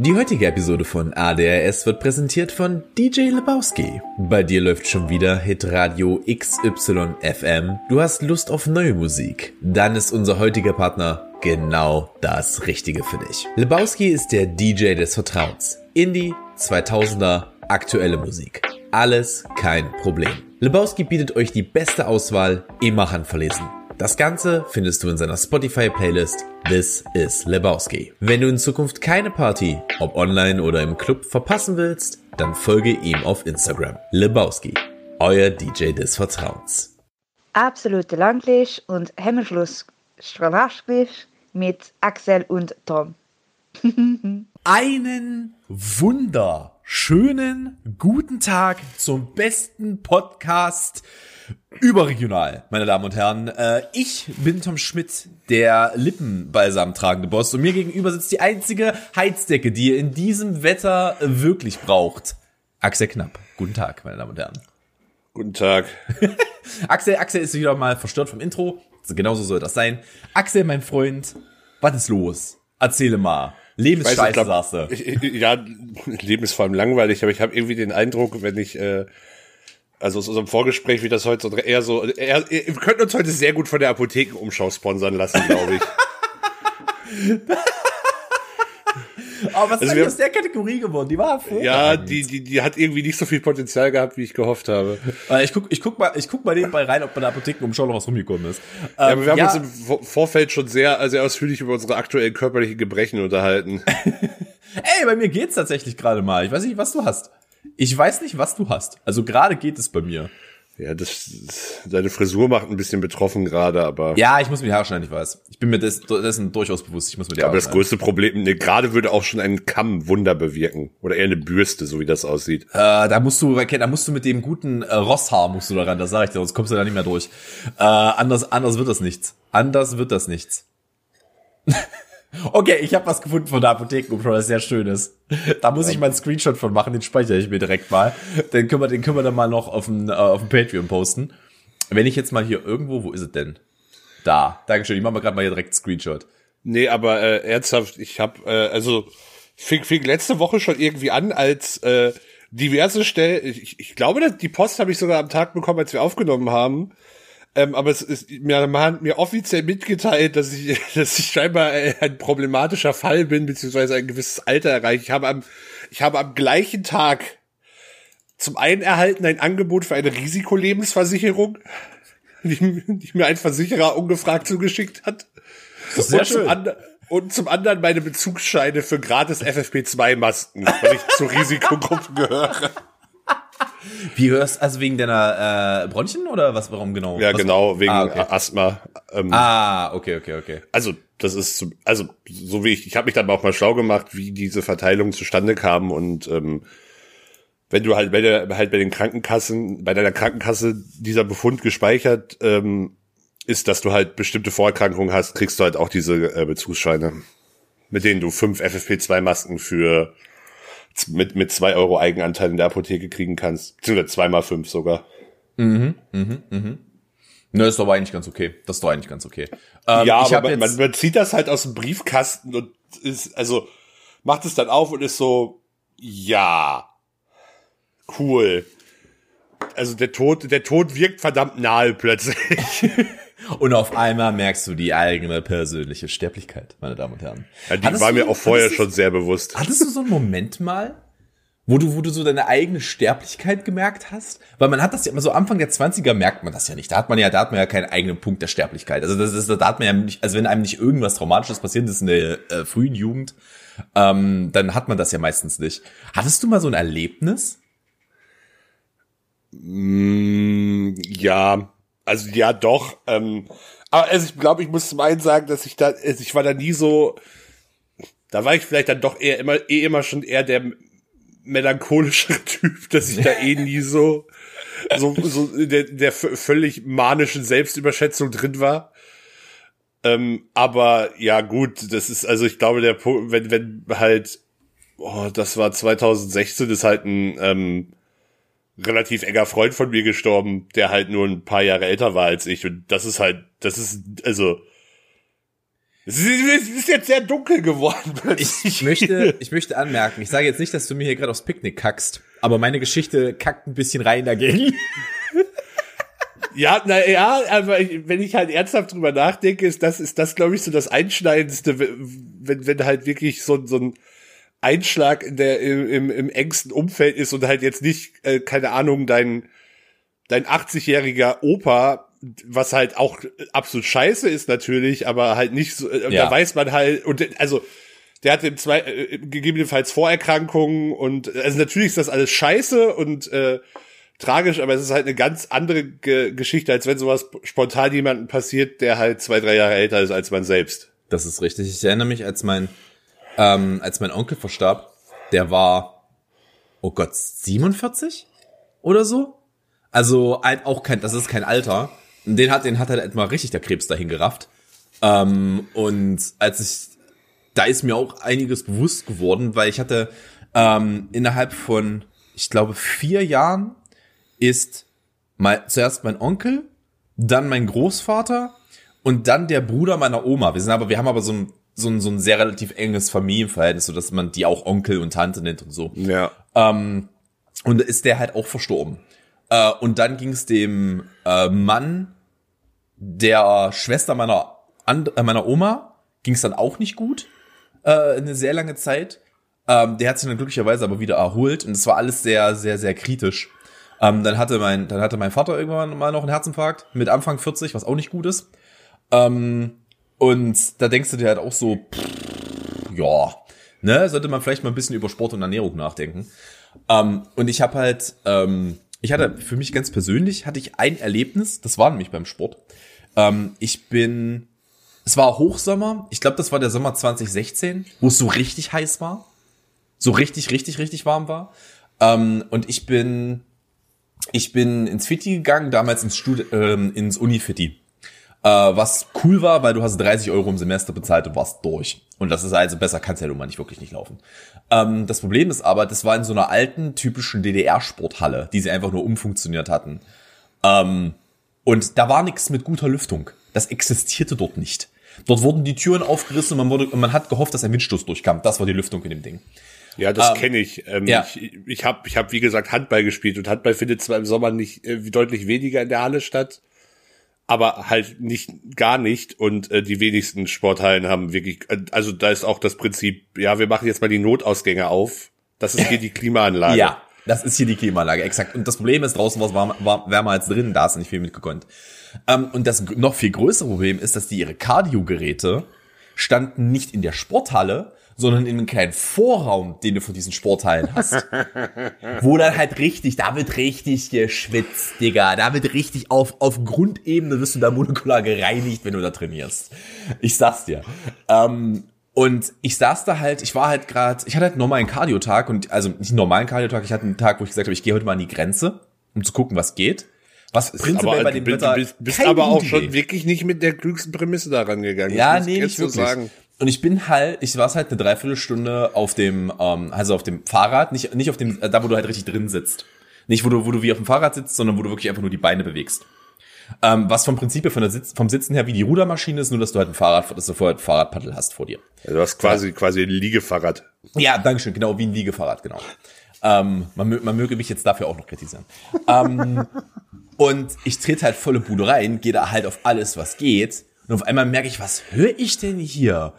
Die heutige Episode von ADRS wird präsentiert von DJ Lebowski. Bei dir läuft schon wieder Hitradio XYFM. Du hast Lust auf neue Musik? Dann ist unser heutiger Partner genau das Richtige für dich. Lebowski ist der DJ des Vertrauens. Indie, 2000er, aktuelle Musik. Alles kein Problem. Lebowski bietet euch die beste Auswahl, immer handverlesen. Das Ganze findest du in seiner Spotify-Playlist This is Lebowski. Wenn du in Zukunft keine Party, ob online oder im Club, verpassen willst, dann folge ihm auf Instagram. Lebowski, euer DJ des Vertrauens. Absolute Landlich und Hemmschluss mit Axel und Tom. Einen wunderschönen guten Tag zum besten Podcast Überregional, meine Damen und Herren. Äh, ich bin Tom Schmidt, der Lippenbalsam tragende Boss. Und mir gegenüber sitzt die einzige Heizdecke, die ihr in diesem Wetter wirklich braucht. Axel Knapp. Guten Tag, meine Damen und Herren. Guten Tag. Axel, Axel ist wieder mal verstört vom Intro. Also genauso soll das sein. Axel, mein Freund, was ist los? Erzähle mal. Lebensscheiße, sagst du. Ja, Leben ist vor allem langweilig, aber ich habe irgendwie den Eindruck, wenn ich äh, also aus unserem Vorgespräch, wie das heute so eher so, eher, wir könnten uns heute sehr gut von der Apothekenumschau sponsern lassen, glaube ich. Aber was also ist eigentlich aus der Kategorie geworden? Die war hervorragend. Ja, die, die, die hat irgendwie nicht so viel Potenzial gehabt, wie ich gehofft habe. Äh, ich guck, ich guck mal, ich guck mal nebenbei rein, ob bei der Apothekenumschau noch was rumgekommen ist. Ja, aber wir haben ja. uns im Vorfeld schon sehr, sehr ausführlich über unsere aktuellen körperlichen Gebrechen unterhalten. Ey, bei mir geht's tatsächlich gerade mal. Ich weiß nicht, was du hast. Ich weiß nicht, was du hast. Also gerade geht es bei mir. Ja, das, deine Frisur macht ein bisschen betroffen gerade, aber. Ja, ich muss mir die Haare schneiden, ich weiß. Ich bin mir des, dessen durchaus bewusst. Ich muss mir die Haare Aber das größte Problem, ne, gerade würde auch schon ein Kamm Wunder bewirken. Oder eher eine Bürste, so wie das aussieht. Äh, da musst du, da musst du mit dem guten äh, Rosshaar musst du da ran, das sag ich dir, sonst kommst du da nicht mehr durch. Äh, anders, anders wird das nichts. Anders wird das nichts. Okay, ich habe was gefunden von der Apothekenumschau, das sehr schön ist. Da muss ich mal einen Screenshot von machen, den speichere ich mir direkt mal. Den können wir, den können wir dann mal noch auf dem, äh, auf dem Patreon posten. Wenn ich jetzt mal hier irgendwo, wo ist es denn? Da, Dankeschön, ich mache mal gerade mal hier direkt einen Screenshot. Nee, aber äh, ernsthaft, ich habe, äh, also fing, fing letzte Woche schon irgendwie an, als äh, diverse Stellen, ich, ich glaube, die Post habe ich sogar am Tag bekommen, als wir aufgenommen haben, ähm, aber es ist mir, man hat mir offiziell mitgeteilt, dass ich, dass ich scheinbar ein problematischer Fall bin, beziehungsweise ein gewisses Alter erreiche. Ich habe am, ich habe am gleichen Tag zum einen erhalten ein Angebot für eine Risikolebensversicherung, die, die mir ein Versicherer ungefragt zugeschickt hat. Sehr und schön. Zum und zum anderen meine Bezugsscheine für gratis FFP2-Masken, weil ich zur Risikogruppe gehöre. Wie hörst also wegen deiner äh, Bronchien oder was? Warum genau? Ja, was genau wegen ah, okay. Asthma. Ähm, ah, okay, okay, okay. Also das ist also so wie ich. Ich habe mich dann auch mal schlau gemacht, wie diese Verteilung zustande kam und ähm, wenn du halt bei der, halt bei den Krankenkassen, bei deiner Krankenkasse dieser Befund gespeichert ähm, ist, dass du halt bestimmte Vorerkrankungen hast, kriegst du halt auch diese äh, Bezugsscheine, mit denen du fünf FFP2-Masken für mit, mit zwei Euro Eigenanteil in der Apotheke kriegen kannst. Beziehungsweise zweimal fünf sogar. Mhm, mhm, mhm. Ne, ist doch eigentlich ganz okay. Das ist doch eigentlich ganz okay. Ähm, ja, aber man, man, man zieht das halt aus dem Briefkasten und ist, also, macht es dann auf und ist so, ja, cool. Also der Tod, der Tod wirkt verdammt nahe plötzlich. Und auf einmal merkst du die eigene persönliche Sterblichkeit, meine Damen und Herren. Ja, die hattest war mir auch vorher schon sehr bewusst. Hattest du so einen Moment mal, wo du, wo du so deine eigene Sterblichkeit gemerkt hast? Weil man hat das ja immer so Anfang der 20er merkt man das ja nicht. Da hat man ja, da hat man ja keinen eigenen Punkt der Sterblichkeit. Also das ist, da hat man ja nicht, also wenn einem nicht irgendwas Traumatisches passiert ist in der äh, frühen Jugend, ähm, dann hat man das ja meistens nicht. Hattest du mal so ein Erlebnis? Mm, ja, also ja, doch. Ähm, aber also ich glaube, ich muss zum einen sagen, dass ich da, also ich war da nie so, da war ich vielleicht dann doch eher immer, eh immer schon eher der melancholischere Typ, dass ich da eh nie so, so, so der, der völlig manischen Selbstüberschätzung drin war. Ähm, aber ja, gut, das ist, also ich glaube, der Punkt, wenn, wenn halt, oh, das war 2016, ist halt ein, ähm, relativ enger Freund von mir gestorben, der halt nur ein paar Jahre älter war als ich. Und das ist halt, das ist, also. Es ist jetzt sehr dunkel geworden. Ich, ich, möchte, ich möchte anmerken, ich sage jetzt nicht, dass du mir hier gerade aufs Picknick kackst, aber meine Geschichte kackt ein bisschen rein dagegen. Ja, na ja, aber wenn ich halt ernsthaft drüber nachdenke, ist das, ist das, glaube ich, so das Einschneidendste, wenn, wenn halt wirklich so, so ein Einschlag in der, im, im engsten Umfeld ist und halt jetzt nicht, äh, keine Ahnung, dein, dein 80-jähriger Opa was halt auch absolut scheiße ist natürlich, aber halt nicht so, äh, ja. da weiß man halt, und also der hatte im zwei, äh, gegebenenfalls Vorerkrankungen und also natürlich ist das alles scheiße und äh, tragisch, aber es ist halt eine ganz andere Ge Geschichte, als wenn sowas spontan jemandem passiert, der halt zwei, drei Jahre älter ist als man selbst. Das ist richtig. Ich erinnere mich, als mein, ähm, als mein Onkel verstarb, der war, oh Gott, 47 oder so? Also auch kein, das ist kein Alter. Den hat, den hat halt mal richtig der Krebs dahin gerafft. Ähm, und als ich, da ist mir auch einiges bewusst geworden, weil ich hatte ähm, innerhalb von, ich glaube, vier Jahren ist mal zuerst mein Onkel, dann mein Großvater und dann der Bruder meiner Oma. Wir sind aber, wir haben aber so ein, so ein, so ein sehr relativ enges Familienverhältnis, so dass man die auch Onkel und Tante nennt und so. Ja. Ähm, und ist der halt auch verstorben. Äh, und dann ging es dem äh, Mann der Schwester meiner, And äh, meiner Oma ging es dann auch nicht gut, äh, eine sehr lange Zeit. Ähm, der hat sich dann glücklicherweise aber wieder erholt und es war alles sehr, sehr, sehr kritisch. Ähm, dann hatte mein, dann hatte mein Vater irgendwann mal noch einen Herzinfarkt mit Anfang 40, was auch nicht gut ist. Ähm, und da denkst du dir halt auch so, pff, ja, ne, sollte man vielleicht mal ein bisschen über Sport und Ernährung nachdenken. Ähm, und ich habe halt, ähm, ich hatte für mich ganz persönlich hatte ich ein Erlebnis, das war nämlich beim Sport. Ähm, ich bin, es war Hochsommer, ich glaube, das war der Sommer 2016, wo es so richtig heiß war, so richtig, richtig, richtig warm war. Ähm, und ich bin, ich bin ins Fitti gegangen, damals ins, Stud ähm, ins Uni-Fitti. Äh, was cool war, weil du hast 30 Euro im Semester bezahlt und warst durch. Und das ist also besser, kannst ja nun mal nicht wirklich nicht laufen. Ähm, das Problem ist aber, das war in so einer alten, typischen DDR-Sporthalle, die sie einfach nur umfunktioniert hatten. Ähm, und da war nichts mit guter Lüftung. Das existierte dort nicht. Dort wurden die Türen aufgerissen und man, wurde, und man hat gehofft, dass ein Windstoß durchkam. Das war die Lüftung in dem Ding. Ja, das ähm, kenne ich. Ähm, ja. Ich, ich habe, ich hab, wie gesagt, Handball gespielt und Handball findet zwar im Sommer nicht äh, deutlich weniger in der Halle statt, aber halt nicht gar nicht. Und äh, die wenigsten Sporthallen haben wirklich äh, also da ist auch das Prinzip ja wir machen jetzt mal die Notausgänge auf. Das ist hier die Klimaanlage. Ja das ist hier die Klimaanlage exakt. Und das Problem ist draußen war warm, war wärmer als drin da ist nicht viel mitgekonnt. Ähm, und das noch viel größere Problem ist dass die ihre Cardio-Geräte standen nicht in der Sporthalle sondern in einem kleinen Vorraum, den du von diesen Sporthallen hast. wo dann halt richtig, da wird richtig geschwitzt, Digga. Da wird richtig auf, auf Grundebene wirst du da molekular gereinigt, wenn du da trainierst. Ich sag's dir. Ähm, und ich saß da halt, ich war halt gerade, ich hatte halt einen normalen Cardio-Tag und also nicht einen normalen Cardio-Tag, ich hatte einen Tag, wo ich gesagt habe, ich gehe heute mal an die Grenze, um zu gucken, was geht. Was prinzipiell aber, bei dem Wetter bist, bist aber auch schon wirklich nicht mit der klügsten Prämisse daran gegangen. Ja, nee, nicht wirklich. Sagen. Und ich bin halt, ich war halt eine Dreiviertelstunde auf dem, ähm, also auf dem Fahrrad, nicht, nicht auf dem, äh, da wo du halt richtig drin sitzt. Nicht, wo du, wo du wie auf dem Fahrrad sitzt, sondern wo du wirklich einfach nur die Beine bewegst. Ähm, was vom Prinzip von der Sitz, vom Sitzen her wie die Rudermaschine ist, nur dass du halt ein Fahrrad, dass du vorher ein Fahrradpaddel hast vor dir. Ja, du hast quasi, ja. quasi ein Liegefahrrad. Ja, dankeschön, genau, wie ein Liegefahrrad, genau. Ähm, man, man möge mich jetzt dafür auch noch kritisieren. ähm, und ich trete halt volle Bude rein, gehe da halt auf alles, was geht. Und auf einmal merke ich, was höre ich denn hier?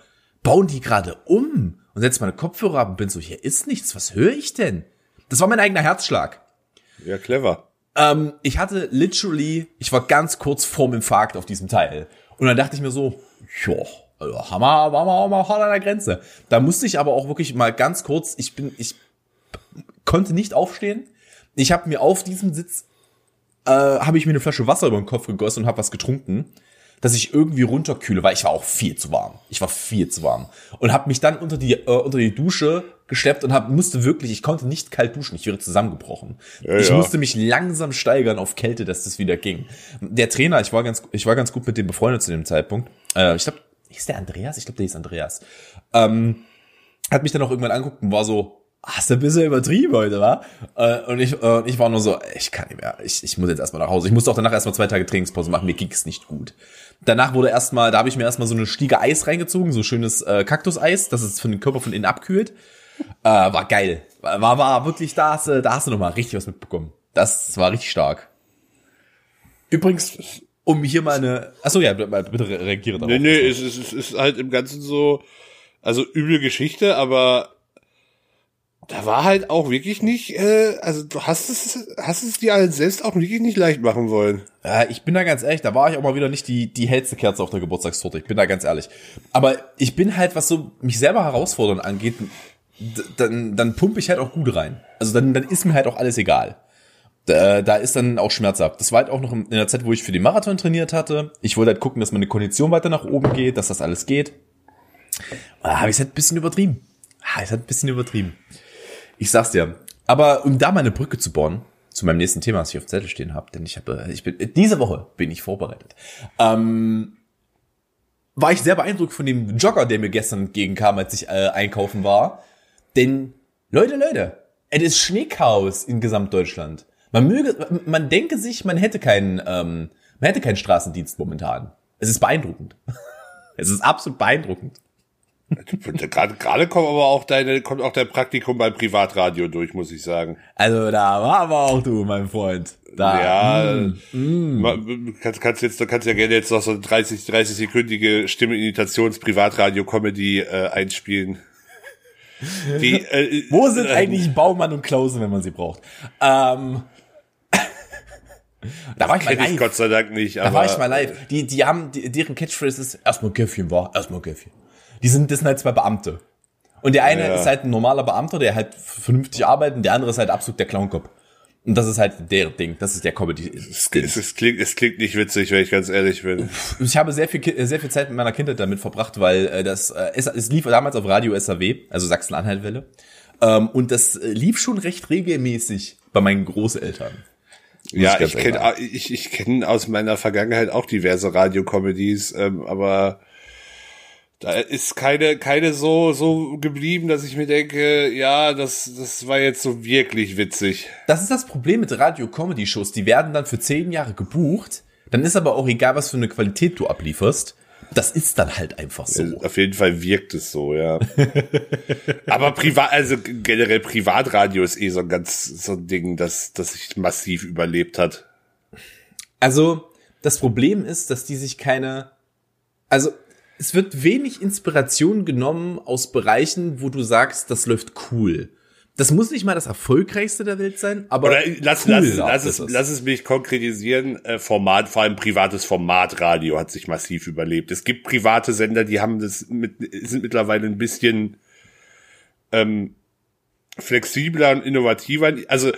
bauen die gerade um? Und setze meine Kopfhörer ab und bin so, hier ist nichts, was höre ich denn? Das war mein eigener Herzschlag. Ja, clever. Ähm, ich hatte literally, ich war ganz kurz vorm Infarkt auf diesem Teil. Und dann dachte ich mir so, joa, also Hammer, war mal, mal hart an der Grenze. Da musste ich aber auch wirklich mal ganz kurz, ich bin, ich konnte nicht aufstehen. Ich habe mir auf diesem Sitz, äh, habe ich mir eine Flasche Wasser über den Kopf gegossen und habe was getrunken dass ich irgendwie runterkühle, weil ich war auch viel zu warm. Ich war viel zu warm und habe mich dann unter die äh, unter die Dusche gesteppt und hab, musste wirklich, ich konnte nicht kalt duschen, ich wäre zusammengebrochen. Ja, ich ja. musste mich langsam steigern auf Kälte, dass das wieder ging. Der Trainer, ich war ganz ich war ganz gut mit dem befreundet zu dem Zeitpunkt. Äh, ich glaube, ist der Andreas? Ich glaube, der hieß Andreas. Ähm, hat mich dann auch irgendwann angeguckt und war so, hast du ein bisschen übertrieben heute, wa? Äh, und ich, äh, ich war nur so, ich kann nicht mehr, ich, ich muss jetzt erstmal nach Hause. Ich musste auch danach erstmal zwei Tage Trainingspause machen, mir ging's nicht gut. Danach wurde erstmal, da habe ich mir erstmal so eine Stiege Eis reingezogen, so schönes äh, Kaktuseis, das es von den Körper von innen abkühlt. Äh, war geil. War, war wirklich, da hast du, da hast du nochmal richtig was mitbekommen. Das war richtig stark. Übrigens, um hier mal eine, achso, ja, bitte reagiere darauf. Nee, nee, es ist, es ist halt im Ganzen so, also üble Geschichte, aber da war halt auch wirklich nicht, äh, also du hast es, hast es dir halt selbst auch wirklich nicht leicht machen wollen. Ja, ich bin da ganz ehrlich, da war ich auch mal wieder nicht die, die hellste Kerze auf der Geburtstagstorte. Ich bin da ganz ehrlich. Aber ich bin halt, was so mich selber herausfordern angeht, dann, dann pumpe ich halt auch gut rein. Also dann, dann ist mir halt auch alles egal. Da, da ist dann auch schmerzhaft. Das war halt auch noch in der Zeit, wo ich für den Marathon trainiert hatte. Ich wollte halt gucken, dass meine Kondition weiter nach oben geht, dass das alles geht. Da habe ich es halt ein bisschen übertrieben. Habe ich halt ein bisschen übertrieben. Ich sag's dir. Aber um da mal eine Brücke zu bauen, zu meinem nächsten Thema, was ich auf dem Zettel stehen habe, denn ich habe, ich bin, diese Woche bin ich vorbereitet. Ähm, war ich sehr beeindruckt von dem Jogger, der mir gestern entgegenkam, als ich äh, einkaufen war. Denn, Leute, Leute, es ist Schneechaos in Gesamtdeutschland. Man möge, man denke sich, man hätte keinen, ähm, man hätte keinen Straßendienst momentan. Es ist beeindruckend. es ist absolut beeindruckend. Gerade gerade kommt aber auch deine kommt auch dein Praktikum beim Privatradio durch, muss ich sagen. Also da war aber auch du, mein Freund. Da. Ja, mm, mm. kannst kannst jetzt du kannst ja gerne jetzt noch so 30 30 sekündige Stimmenimitations Privatradio Comedy äh, einspielen. Die, äh, Wo sind äh, eigentlich Baumann und Klausen, wenn man sie braucht? Ähm, da war ich mal live. Ich Gott sei Dank nicht. da war ich mal live. Die, die haben, die, deren Catchphrase ist erstmal Käffchen war, erstmal Käffchen. Die sind, das sind halt zwei Beamte. Und der eine ja. ist halt ein normaler Beamter, der halt vernünftig arbeitet, und der andere ist halt absolut der Clownkopf. Und das ist halt der Ding, das ist der Comedy. Es, es, es, klingt, es klingt nicht witzig, wenn ich ganz ehrlich bin. Ich habe sehr viel, sehr viel Zeit mit meiner Kindheit damit verbracht, weil äh, das äh, es, es lief damals auf Radio SAW, also Sachsen-Anhalt-Welle. Ähm, und das äh, lief schon recht regelmäßig bei meinen Großeltern. Ja, ich, ich kenne ich, ich kenn aus meiner Vergangenheit auch diverse Radio-Comedies, ähm, aber da ist keine, keine so, so geblieben, dass ich mir denke, ja, das, das war jetzt so wirklich witzig. Das ist das Problem mit Radio-Comedy-Shows. Die werden dann für zehn Jahre gebucht. Dann ist aber auch egal, was für eine Qualität du ablieferst. Das ist dann halt einfach so. Auf jeden Fall wirkt es so, ja. aber privat, also generell Privatradio ist eh so ein ganz, so ein Ding, das, das sich massiv überlebt hat. Also, das Problem ist, dass die sich keine, also, es wird wenig Inspiration genommen aus Bereichen, wo du sagst, das läuft cool. Das muss nicht mal das erfolgreichste der Welt sein, aber Oder lass, cool lass, lass, es, lass es mich konkretisieren. Äh, Format, vor allem privates Formatradio hat sich massiv überlebt. Es gibt private Sender, die haben das mit, sind mittlerweile ein bisschen ähm, flexibler und innovativer. Also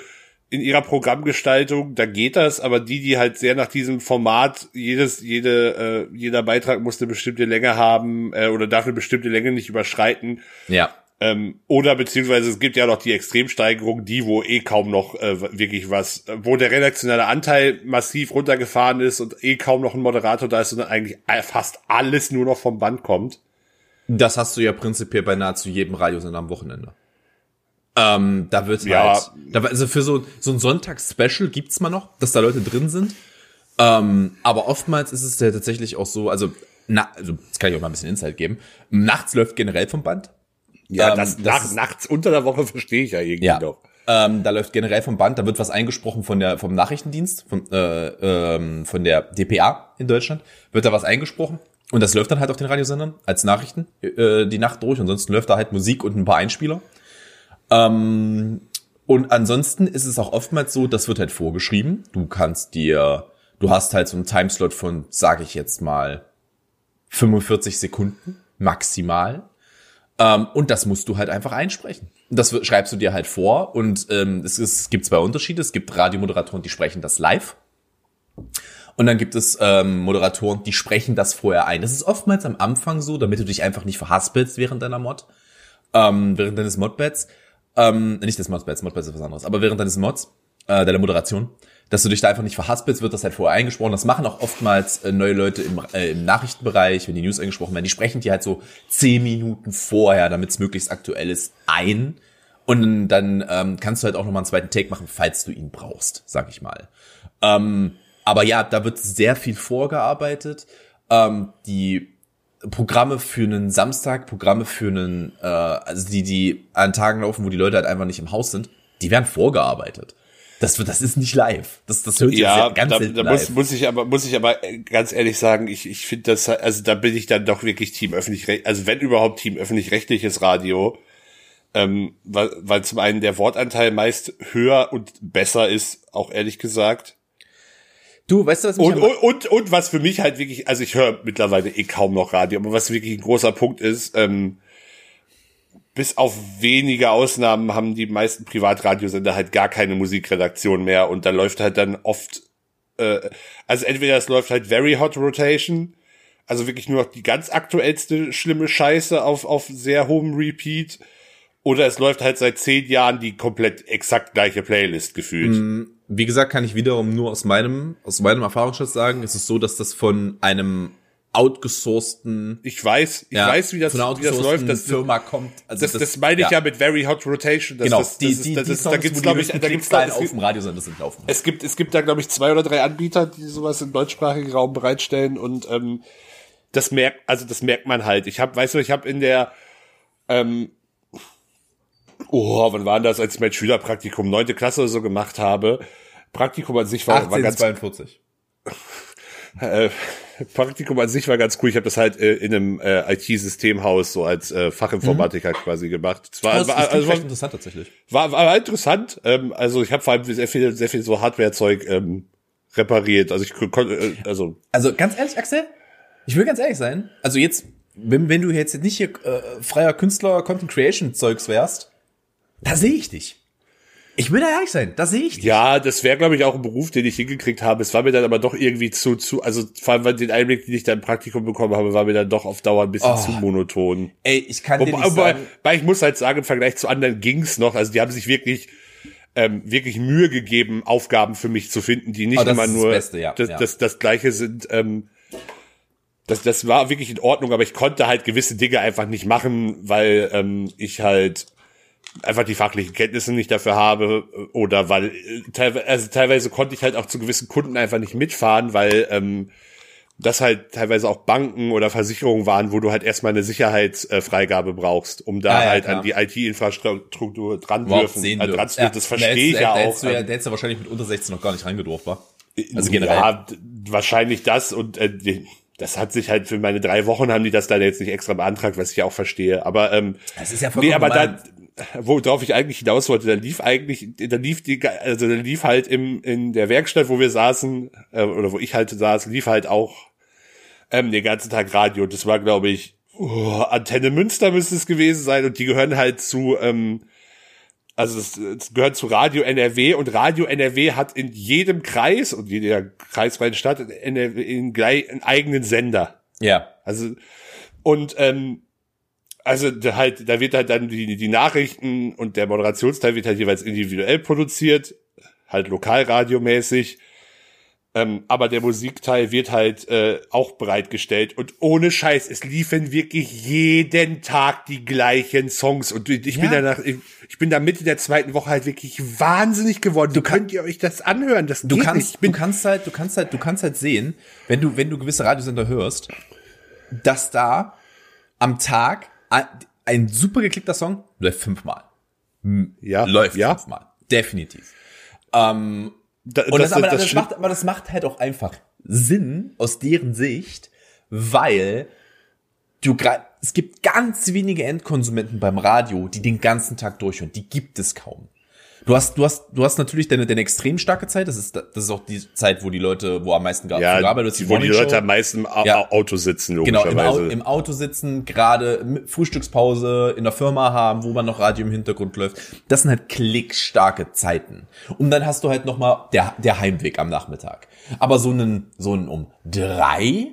in ihrer Programmgestaltung, da geht das, aber die, die halt sehr nach diesem Format, jedes, jede, äh, jeder Beitrag muss eine bestimmte Länge haben äh, oder darf eine bestimmte Länge nicht überschreiten. Ja. Ähm, oder beziehungsweise es gibt ja noch die Extremsteigerung, die, wo eh kaum noch äh, wirklich was, wo der redaktionelle Anteil massiv runtergefahren ist und eh kaum noch ein Moderator da ist, sondern eigentlich fast alles nur noch vom Band kommt. Das hast du ja prinzipiell bei nahezu jedem Radiosender am Wochenende. Ähm, da wird ja. halt, da, also für so, so ein Sonntags-Special gibt's mal noch, dass da Leute drin sind. Ähm, aber oftmals ist es ja tatsächlich auch so, also, na, also, das kann ich auch mal ein bisschen Insight geben. Nachts läuft generell vom Band. Ja, ähm, das, das nach, ist, nachts unter der Woche verstehe ich ja irgendwie ja. doch. Ähm, da läuft generell vom Band, da wird was eingesprochen von der, vom Nachrichtendienst, von, äh, ähm, von der DPA in Deutschland, wird da was eingesprochen. Und das läuft dann halt auf den Radiosendern als Nachrichten äh, die Nacht durch. Ansonsten läuft da halt Musik und ein paar Einspieler. Ähm, und ansonsten ist es auch oftmals so, das wird halt vorgeschrieben. Du kannst dir, du hast halt so einen Timeslot von, sage ich jetzt mal, 45 Sekunden maximal. Ähm, und das musst du halt einfach einsprechen. Das schreibst du dir halt vor und ähm, es, ist, es gibt zwei Unterschiede. Es gibt Radiomoderatoren, die sprechen das live. Und dann gibt es ähm, Moderatoren, die sprechen das vorher ein. Das ist oftmals am Anfang so, damit du dich einfach nicht verhaspelst während deiner Mod, ähm, während deines Modbeds ähm, nicht des Modpads, Modpads ist was anderes, aber während deines Mods, äh, deiner Moderation, dass du dich da einfach nicht verhaspelst, wird das halt vorher eingesprochen. Das machen auch oftmals äh, neue Leute im, äh, im Nachrichtenbereich, wenn die News eingesprochen werden. Die sprechen die halt so zehn Minuten vorher, damit es möglichst aktuell ist, ein. Und dann ähm, kannst du halt auch nochmal einen zweiten Take machen, falls du ihn brauchst, sag ich mal. Ähm, aber ja, da wird sehr viel vorgearbeitet. Ähm, die Programme für einen Samstag, Programme für einen, äh, also die, die an Tagen laufen, wo die Leute halt einfach nicht im Haus sind, die werden vorgearbeitet. Das, das ist nicht live. Das, das hört ja, sehr, ganz da, da live. muss, muss ich aber muss ich aber ganz ehrlich sagen, ich, ich finde das also da bin ich dann doch wirklich Team öffentlich also wenn überhaupt Team öffentlich-rechtliches Radio, ähm, weil, weil zum einen der Wortanteil meist höher und besser ist, auch ehrlich gesagt. Du, weißt du, was mich Und, und, und, und was für mich halt wirklich, also ich höre mittlerweile eh kaum noch Radio, aber was wirklich ein großer Punkt ist, ähm, bis auf wenige Ausnahmen haben die meisten Privatradiosender halt gar keine Musikredaktion mehr und da läuft halt dann oft, äh, also entweder es läuft halt Very Hot Rotation, also wirklich nur noch die ganz aktuellste schlimme Scheiße auf, auf sehr hohem Repeat, oder es läuft halt seit zehn Jahren die komplett exakt gleiche Playlist gefühlt. wie gesagt, kann ich wiederum nur aus meinem, aus meinem Erfahrungsschatz sagen, es ist so, dass das von einem outgesourcten, Ich weiß, ich ja, weiß, wie das, wie das läuft. outgesourcten Das, Firma kommt. Also das, das, meine ich ja. mit Very Hot Rotation. Das, genau, das, das die, die, das die Songs, da gibt's, glaube ich, da gibt's, es, auf dem Radiosender sind laufen. es gibt, es gibt da, glaube ich, zwei oder drei Anbieter, die sowas im deutschsprachigen Raum bereitstellen und, ähm, das merkt, also das merkt man halt. Ich habe, weißt du, ich habe in der, ähm, oh, wann war denn das, als ich mein Schülerpraktikum neunte Klasse oder so gemacht habe? Praktikum an sich war, war ganz 1842. äh, Praktikum an sich war ganz cool. Ich habe das halt äh, in einem äh, IT-Systemhaus so als äh, Fachinformatiker quasi gemacht. Es war, Mhm. Das, war, das klingt also, war, interessant tatsächlich. war, war interessant. Ähm, also ich habe vor allem sehr viel, sehr viel so Hardware-Zeug ähm, repariert. Also ich konnte, äh, also Also ganz ehrlich, Axel, ich will ganz ehrlich sein. Also jetzt, wenn, wenn du jetzt nicht hier äh, freier Künstler, Content Creation Zeugs wärst, da sehe ich dich. Ich will da ehrlich sein, da sehe ich dich. ja, das wäre glaube ich auch ein Beruf, den ich hingekriegt habe. Es war mir dann aber doch irgendwie zu, zu, also vor allem weil den Einblick, den ich da im Praktikum bekommen habe, war mir dann doch auf Dauer ein bisschen Oh. zu monoton. Ey, ich kann dir Wobei, nicht wobei, sagen, wobei ich muss halt sagen, im Vergleich zu anderen ging's noch. Also die haben sich wirklich ähm, wirklich Mühe gegeben, Aufgaben für mich zu finden, die nicht Oh, immer ist das nur Beste, ja, das. Das, das gleiche sind. Ähm, das, das war wirklich in Ordnung, aber ich konnte halt gewisse Dinge einfach nicht machen, weil ähm, ich halt einfach die fachlichen Kenntnisse nicht dafür habe oder weil teilweise, also teilweise konnte ich halt auch zu gewissen Kunden einfach nicht mitfahren, weil ähm, das halt teilweise auch Banken oder Versicherungen waren, wo du halt erstmal eine Sicherheitsfreigabe brauchst, um da Ja, ja, halt klar. an die IT-Infrastruktur dran überhaupt dürfen. sehen äh, dürfen. dürfen. Das verstehe ich ja da auch. hättest du ja, ähm, da hättest du wahrscheinlich mit unter 16 noch gar nicht reingedurft, wa? Also generell. Ja, wahrscheinlich das und äh, das hat sich halt für meine drei Wochen haben die das dann jetzt nicht extra beantragt, was ich ja auch verstehe. Aber ähm, Das ist ja vollkommen nee, aber normal. dann, worauf ich eigentlich hinaus wollte, da lief eigentlich, da lief die, also da lief halt im in der Werkstatt, wo wir saßen äh, oder wo ich halt saß, lief halt auch ähm, den ganzen Tag Radio. Das war, glaube ich, oh, Antenne Münster müsste es gewesen sein und die gehören halt zu ähm, also es, es gehört zu Radio NRW und Radio NRW hat in jedem Kreis und jeder kreisfreien Stadt in NRW in gleich einen eigenen Sender. Ja. Also und ähm, also da halt, da wird halt dann die, die Nachrichten und der Moderationsteil wird halt jeweils individuell produziert, halt lokalradiomäßig. Ähm, aber der Musikteil wird halt äh, auch bereitgestellt und ohne Scheiß, es liefen wirklich jeden Tag die gleichen Songs und ich bin Ja. danach, ich, ich bin da Mitte der zweiten Woche halt wirklich wahnsinnig geworden. Du kann- könnt ihr euch das anhören? Das Du geht kannst, bin du kannst halt, du kannst halt, du kannst halt sehen, wenn du, wenn du gewisse Radiosender hörst, dass da am Tag ein, super geklickter Song läuft fünfmal. ja, Läuft ja. fünfmal. Definitiv. Ähm, Da, und das, aber, das, Schlimm- macht, aber das macht halt auch einfach Sinn aus deren Sicht, weil du es gibt ganz wenige Endkonsumenten beim Radio, die den ganzen Tag durchhören. Die gibt es kaum. Du hast, du hast, du hast natürlich deine, deine extrem starke Zeit. Das ist, das ist auch die Zeit, wo die Leute, wo am meisten ge- ja, gearbeitet wird. die, wo die Leute am meisten im Ja. Auto sitzen, Genau, im, Au logischerweise. im Auto sitzen, gerade Frühstückspause in der Firma haben, wo man noch Radio im Hintergrund läuft. Das sind halt klickstarke Zeiten. Und dann hast du halt noch mal der, der Heimweg am Nachmittag. Aber so einen, so einen um drei,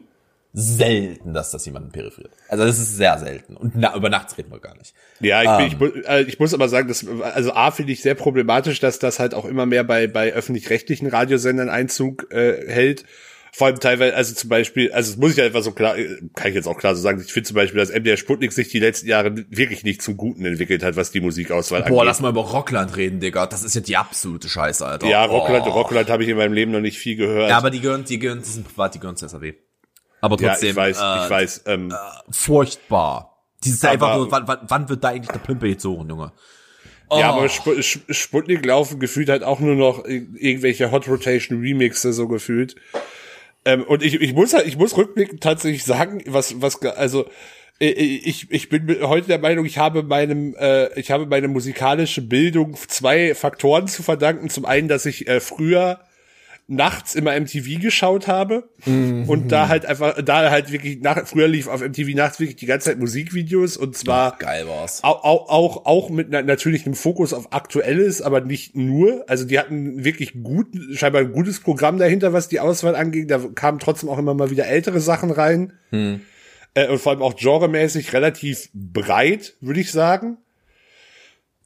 selten, dass das jemanden periferiert. Also das ist sehr selten. Und na, über nachts reden wir gar nicht. Ja, ich, Ähm. bin, ich, mu- äh, ich muss aber sagen, dass, also A finde ich sehr problematisch, dass das halt auch immer mehr bei, bei öffentlich-rechtlichen Radiosendern Einzug äh, hält. vor allem teilweise, also zum Beispiel, also das muss ich einfach so klar, kann ich jetzt auch klar so sagen, ich finde zum Beispiel, dass MDR Sputnik sich die letzten Jahre wirklich nicht zum Guten entwickelt hat, was die Musikauswahl angeht. Boah, lass mal über Rockland reden, Digga. Das ist ja die absolute Scheiße, Alter. Ja, Rockland, oh. Rockland habe ich in meinem Leben noch nicht viel gehört. Ja, aber die gehören, die gehören, die sind privat, die gehören zu SAW. Aber trotzdem. Ja, ich weiß, äh, ich weiß. Ähm, äh, furchtbar. Dieses einfach nur, wann, wann, wann wird da eigentlich der Pimpe gezogen, Junge? Oh. Ja, aber Sp Sp Sputnik laufen gefühlt halt auch nur noch irgendwelche Hot Rotation Remixe so gefühlt. Ähm, und ich, ich muss halt, ich muss rückblickend tatsächlich sagen, was, was, also, ich, ich bin heute der Meinung, ich habe meinem, äh, ich habe meine musikalische Bildung zwei Faktoren zu verdanken. Zum einen, dass ich äh, früher nachts immer MTV geschaut habe mhm. und da halt einfach, da halt wirklich nach, früher lief auf MTV nachts wirklich die ganze Zeit Musikvideos und zwar Ach, geil war's. Auch, auch, auch, mit natürlich einem Fokus auf Aktuelles, aber nicht nur. Also die hatten wirklich gut, scheinbar ein gutes Programm dahinter, was die Auswahl angeht. Da kamen trotzdem auch immer mal wieder ältere Sachen rein. Mhm. Äh, und vor allem auch genremäßig relativ breit, würde ich sagen.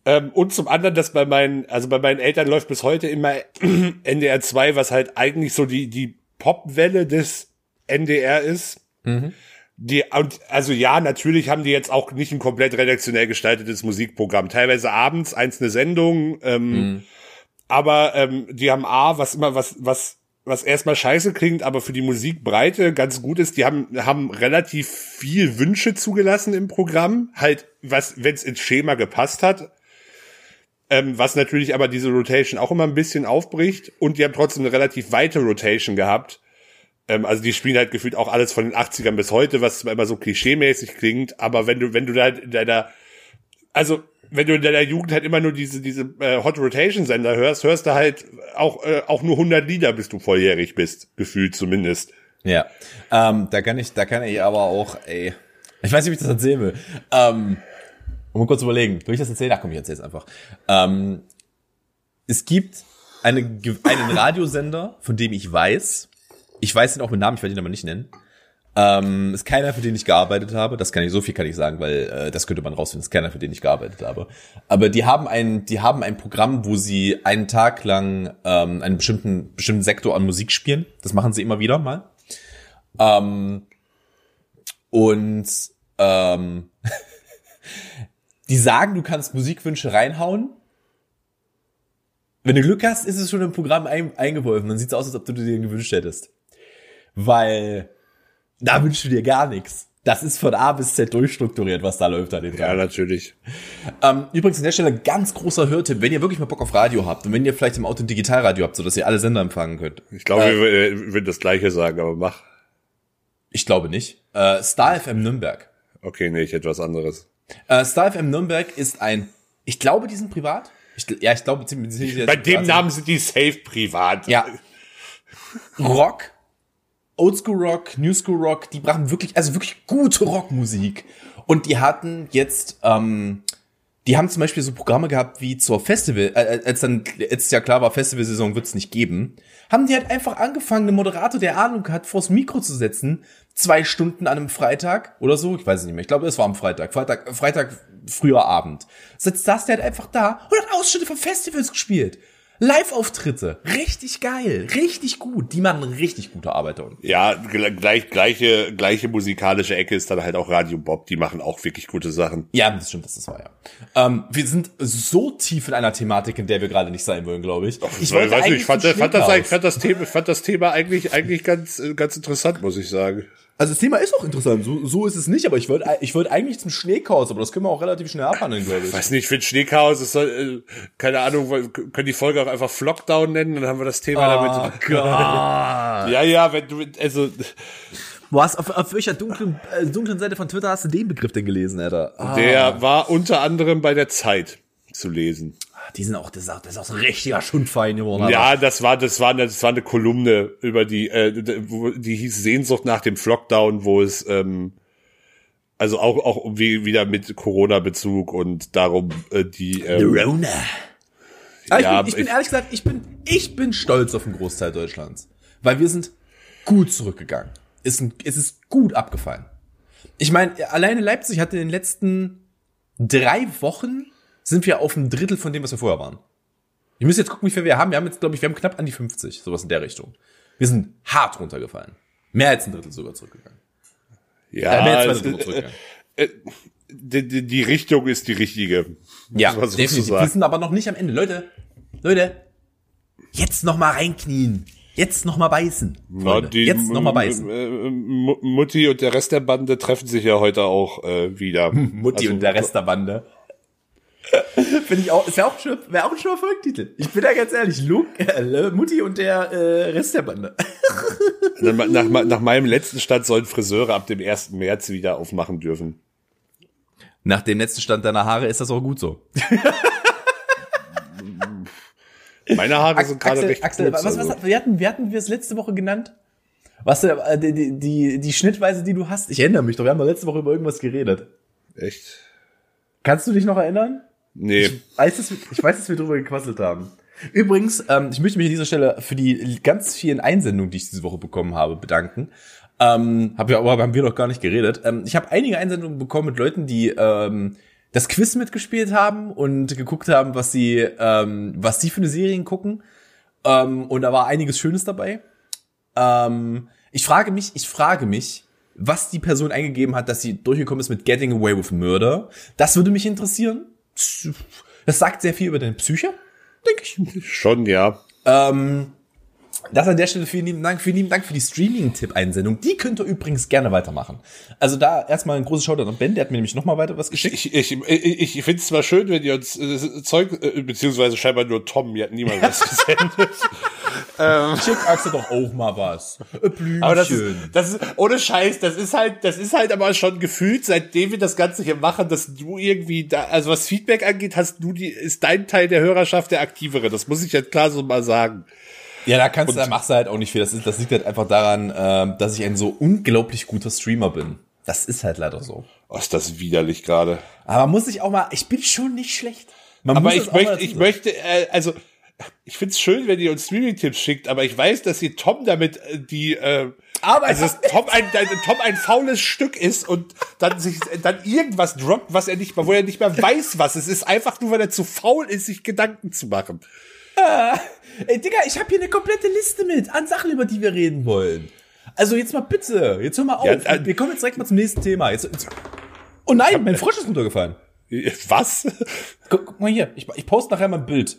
Ähm, und zum anderen, dass bei meinen, also bei meinen Eltern läuft bis heute immer NDR 2, was halt eigentlich so die, die Popwelle des NDR ist. Mhm. Die, und, also ja, natürlich haben die jetzt auch nicht ein komplett redaktionell gestaltetes Musikprogramm. Teilweise abends einzelne Sendungen, ähm, mhm. aber ähm, die haben A, was immer, was, was, was erstmal scheiße klingt, aber für die Musikbreite ganz gut ist, die haben, haben relativ viel Wünsche zugelassen im Programm. Halt, was, wenn es ins Schema gepasst hat ähm, was natürlich aber diese Rotation auch immer ein bisschen aufbricht und die haben trotzdem eine relativ weite Rotation gehabt. Ähm, also die spielen halt gefühlt auch alles von den 80ern bis heute, was zwar immer so klischeemäßig klingt, aber wenn du, wenn du da in deiner, also wenn du in deiner Jugend halt immer nur diese, diese äh, Hot Rotation Sender hörst, hörst du halt auch, äh, auch nur 100 Lieder, bis du volljährig bist, gefühlt zumindest. Ja, ähm, da kann ich, da kann ich aber auch, ey, ich weiß nicht, wie ich das erzählen will. Ähm, um mal kurz überlegen, ich das erzählen? Ach komm, ich erzähl's einfach. Ähm, es gibt eine, einen Radiosender, von dem ich weiß, ich weiß ihn auch mit Namen, ich werde ihn aber nicht nennen, ähm, ist keiner, für den ich gearbeitet habe. Das kann ich, so viel kann ich sagen, weil äh, das könnte man rausfinden. Ist keiner, für den ich gearbeitet habe. Aber die haben ein, die haben ein Programm, wo sie einen Tag lang ähm, einen bestimmten, bestimmten Sektor an Musik spielen. Das machen sie immer wieder mal. Ähm, und ähm, die sagen, du kannst Musikwünsche reinhauen. Wenn du Glück hast, ist es schon im Programm ein, eingeworfen. Dann sieht's aus, als ob du dir gewünscht hättest. Weil da wünschst du dir gar nichts. Das ist von A bis Z durchstrukturiert, was da läuft an den Ja, natürlich. Ähm, übrigens an der Stelle ganz großer Hörtipp, wenn ihr wirklich mal Bock auf Radio habt und wenn ihr vielleicht im Auto ein Digitalradio habt, so dass ihr alle Sender empfangen könnt. Ich glaube, äh, wir würden das Gleiche sagen, aber mach. Ich glaube nicht. Äh, Star FM Nürnberg. Okay, nee, ich hätte was anderes. Äh, Star FM Nürnberg ist ein, ich glaube, die sind privat. Ich, ja, ich glaube, ziemlich, ziemlich Bei dem Namen sind die safe privat. Ja. Rock, Oldschool Rock, New School Rock, die brachten wirklich, also wirklich gute Rockmusik. Und die hatten jetzt, ähm, die haben zum Beispiel so Programme gehabt wie zur Festival, äh, als dann jetzt ja klar war, Festivalsaison wird's nicht geben, haben die halt einfach angefangen, einen Moderator, der Ahnung hat, vors Mikro zu setzen, zwei Stunden an einem Freitag oder so, ich weiß es nicht mehr, ich glaube, es war am Freitag, Freitag, Freitag früher Abend. Sitzt das der halt einfach da und hat Ausschnitte von Festivals gespielt. Live-Auftritte, richtig geil, richtig gut. Die machen richtig gute Arbeit. Ja, gleich, gleiche, gleiche musikalische Ecke ist dann halt auch Radio Bob. Die machen auch wirklich gute Sachen. Ja, das stimmt, das ist wahr, ja. Ähm, wir sind so tief in einer Thematik, in der wir gerade nicht sein wollen, glaube ich. Ich, wollte weiß nicht, ich fand, fand, das, fand, das Thema, fand das Thema eigentlich, eigentlich ganz, ganz interessant, muss ich sagen. Also das Thema ist auch interessant, so, so ist es nicht, aber ich wollte ich wollte eigentlich zum Schneechaos, aber das können wir auch relativ schnell abhandeln, glaube ich. Weiß nicht, für Schneechaos ist soll, äh, keine Ahnung, können die Folge auch einfach Flockdown nennen, dann haben wir das Thema oh damit. Gott. ja, ja, wenn du also Wo hast, auf, auf welcher dunklen, äh, dunklen Seite von Twitter hast du den Begriff denn gelesen, Alter? Ah. Der war unter anderem bei der Zeit zu lesen die sind auch, das ist auch, das ist auch so ein richtiger Schundfein geworden. Ja, das war, das war, das war eine Kolumne über die, äh, die hieß Sehnsucht nach dem Flockdown, wo es, ähm, also auch, auch wie, wieder mit Corona-Bezug und darum, äh, die, ähm, Corona. Ja, ich, bin, ich bin ehrlich gesagt, ich bin, ich bin stolz auf den Großteil Deutschlands. Weil wir sind gut zurückgegangen. Ist ein, es ist gut abgefallen. Ich meine, alleine Leipzig hatte in den letzten drei Wochen sind wir auf ein Drittel von dem, was wir vorher waren. Ich müsste jetzt gucken, wie viel wir haben. Wir haben jetzt, glaube ich, wir haben knapp an die 50, sowas in der Richtung. Wir sind hart runtergefallen. Mehr als ein Drittel sogar zurückgegangen. Ja, Äh, mehr als zwei also, Drittel äh, zurückgegangen. die, die, die Richtung ist die richtige. Ja, so definitiv. Wir sind aber noch nicht am Ende. Leute, Leute, jetzt noch mal reinknien. Jetzt noch mal beißen. Freunde. die jetzt noch mal beißen. M- M- Mutti und der Rest der Bande treffen sich ja heute auch äh, wieder. Mutti Also, und der Rest der Bande. Finde ich auch, ist ja auch schon, wäre auch ein schöner Folgentitel. Ich bin da ganz ehrlich, Luke, äh, Mutti und der äh, Rest der Bande. Nach, nach, nach meinem letzten Stand sollen Friseure ab dem 1. März wieder aufmachen dürfen. Nach dem letzten Stand deiner Haare ist das auch gut so. Meine Haare sind gerade Axel, recht Axel, kurz. was, was, also. wie hatten, wie hatten wir es letzte Woche genannt? Was, äh, die, die, die, die Schnittweise, die du hast? Ich erinnere mich doch, wir haben doch letzte Woche über irgendwas geredet. Echt? Kannst du dich noch erinnern? Nee. Ich weiß, dass wir, ich weiß, dass wir drüber gequasselt haben. Übrigens, ähm, ich möchte mich an dieser Stelle für die ganz vielen Einsendungen, die ich diese Woche bekommen habe, bedanken. Ähm, hab ja, aber haben wir noch gar nicht geredet. Ähm, ich habe einige Einsendungen bekommen mit Leuten, die ähm, das Quiz mitgespielt haben und geguckt haben, was sie, ähm, was sie für eine Serien gucken. Ähm, und da war einiges Schönes dabei. Ähm, ich frage mich, ich frage mich, was die Person eingegeben hat, dass sie durchgekommen ist mit Getting Away with Murder. Das würde mich interessieren. Das sagt sehr viel über deine Psyche, denke ich. Schon, ja. Ähm, das an der Stelle vielen lieben Dank, vielen lieben Dank für die Streaming-Tipp-Einsendung. Die könnt ihr übrigens gerne weitermachen. Also da erstmal ein großes Shoutout an Ben, der hat mir nämlich nochmal weiter was geschickt. Ich, ich, ich, ich finde es zwar schön, wenn ihr uns äh, Zeug, äh, beziehungsweise scheinbar nur Tom, mir hat niemand was gesendet. Schick Axel doch auch mal was. Ein Blümchen. Aber das ist, das ist, ohne Scheiß, das ist halt, das ist halt aber schon gefühlt, seitdem wir das Ganze hier machen, dass du irgendwie da, also was Feedback angeht, hast du die, ist dein Teil der Hörerschaft der aktivere. Das muss ich jetzt klar so mal sagen. Ja, da kannst du, da machst du halt auch nicht viel. Das, ist, das liegt halt einfach daran, ähm, dass ich ein so unglaublich guter Streamer bin. Das ist halt leider so. Oh, ist das widerlich gerade. Aber muss ich auch mal, ich bin schon nicht schlecht. Man Aber muss ich möchte, ich möchte, äh, also, ich find's schön, wenn ihr uns Streaming-Tipps schickt, aber ich weiß, dass ihr Tom damit äh, die, äh, Aber also dass Tom ein, ein, Tom ein faules Stück ist und dann sich dann irgendwas droppt, was er nicht mal, wo er nicht mehr weiß, was es ist, einfach nur, weil er zu faul ist, sich Gedanken zu machen. Ey, Digga, ich habe hier eine komplette Liste mit an Sachen, über die wir reden wollen. Also jetzt mal bitte, jetzt hör mal auf. Ja, äh, wir kommen jetzt direkt mal zum nächsten Thema. Jetzt, jetzt. Oh nein, mein Frosch ist runtergefallen. Was? Guck, guck mal hier, ich, ich poste nachher mal ein Bild.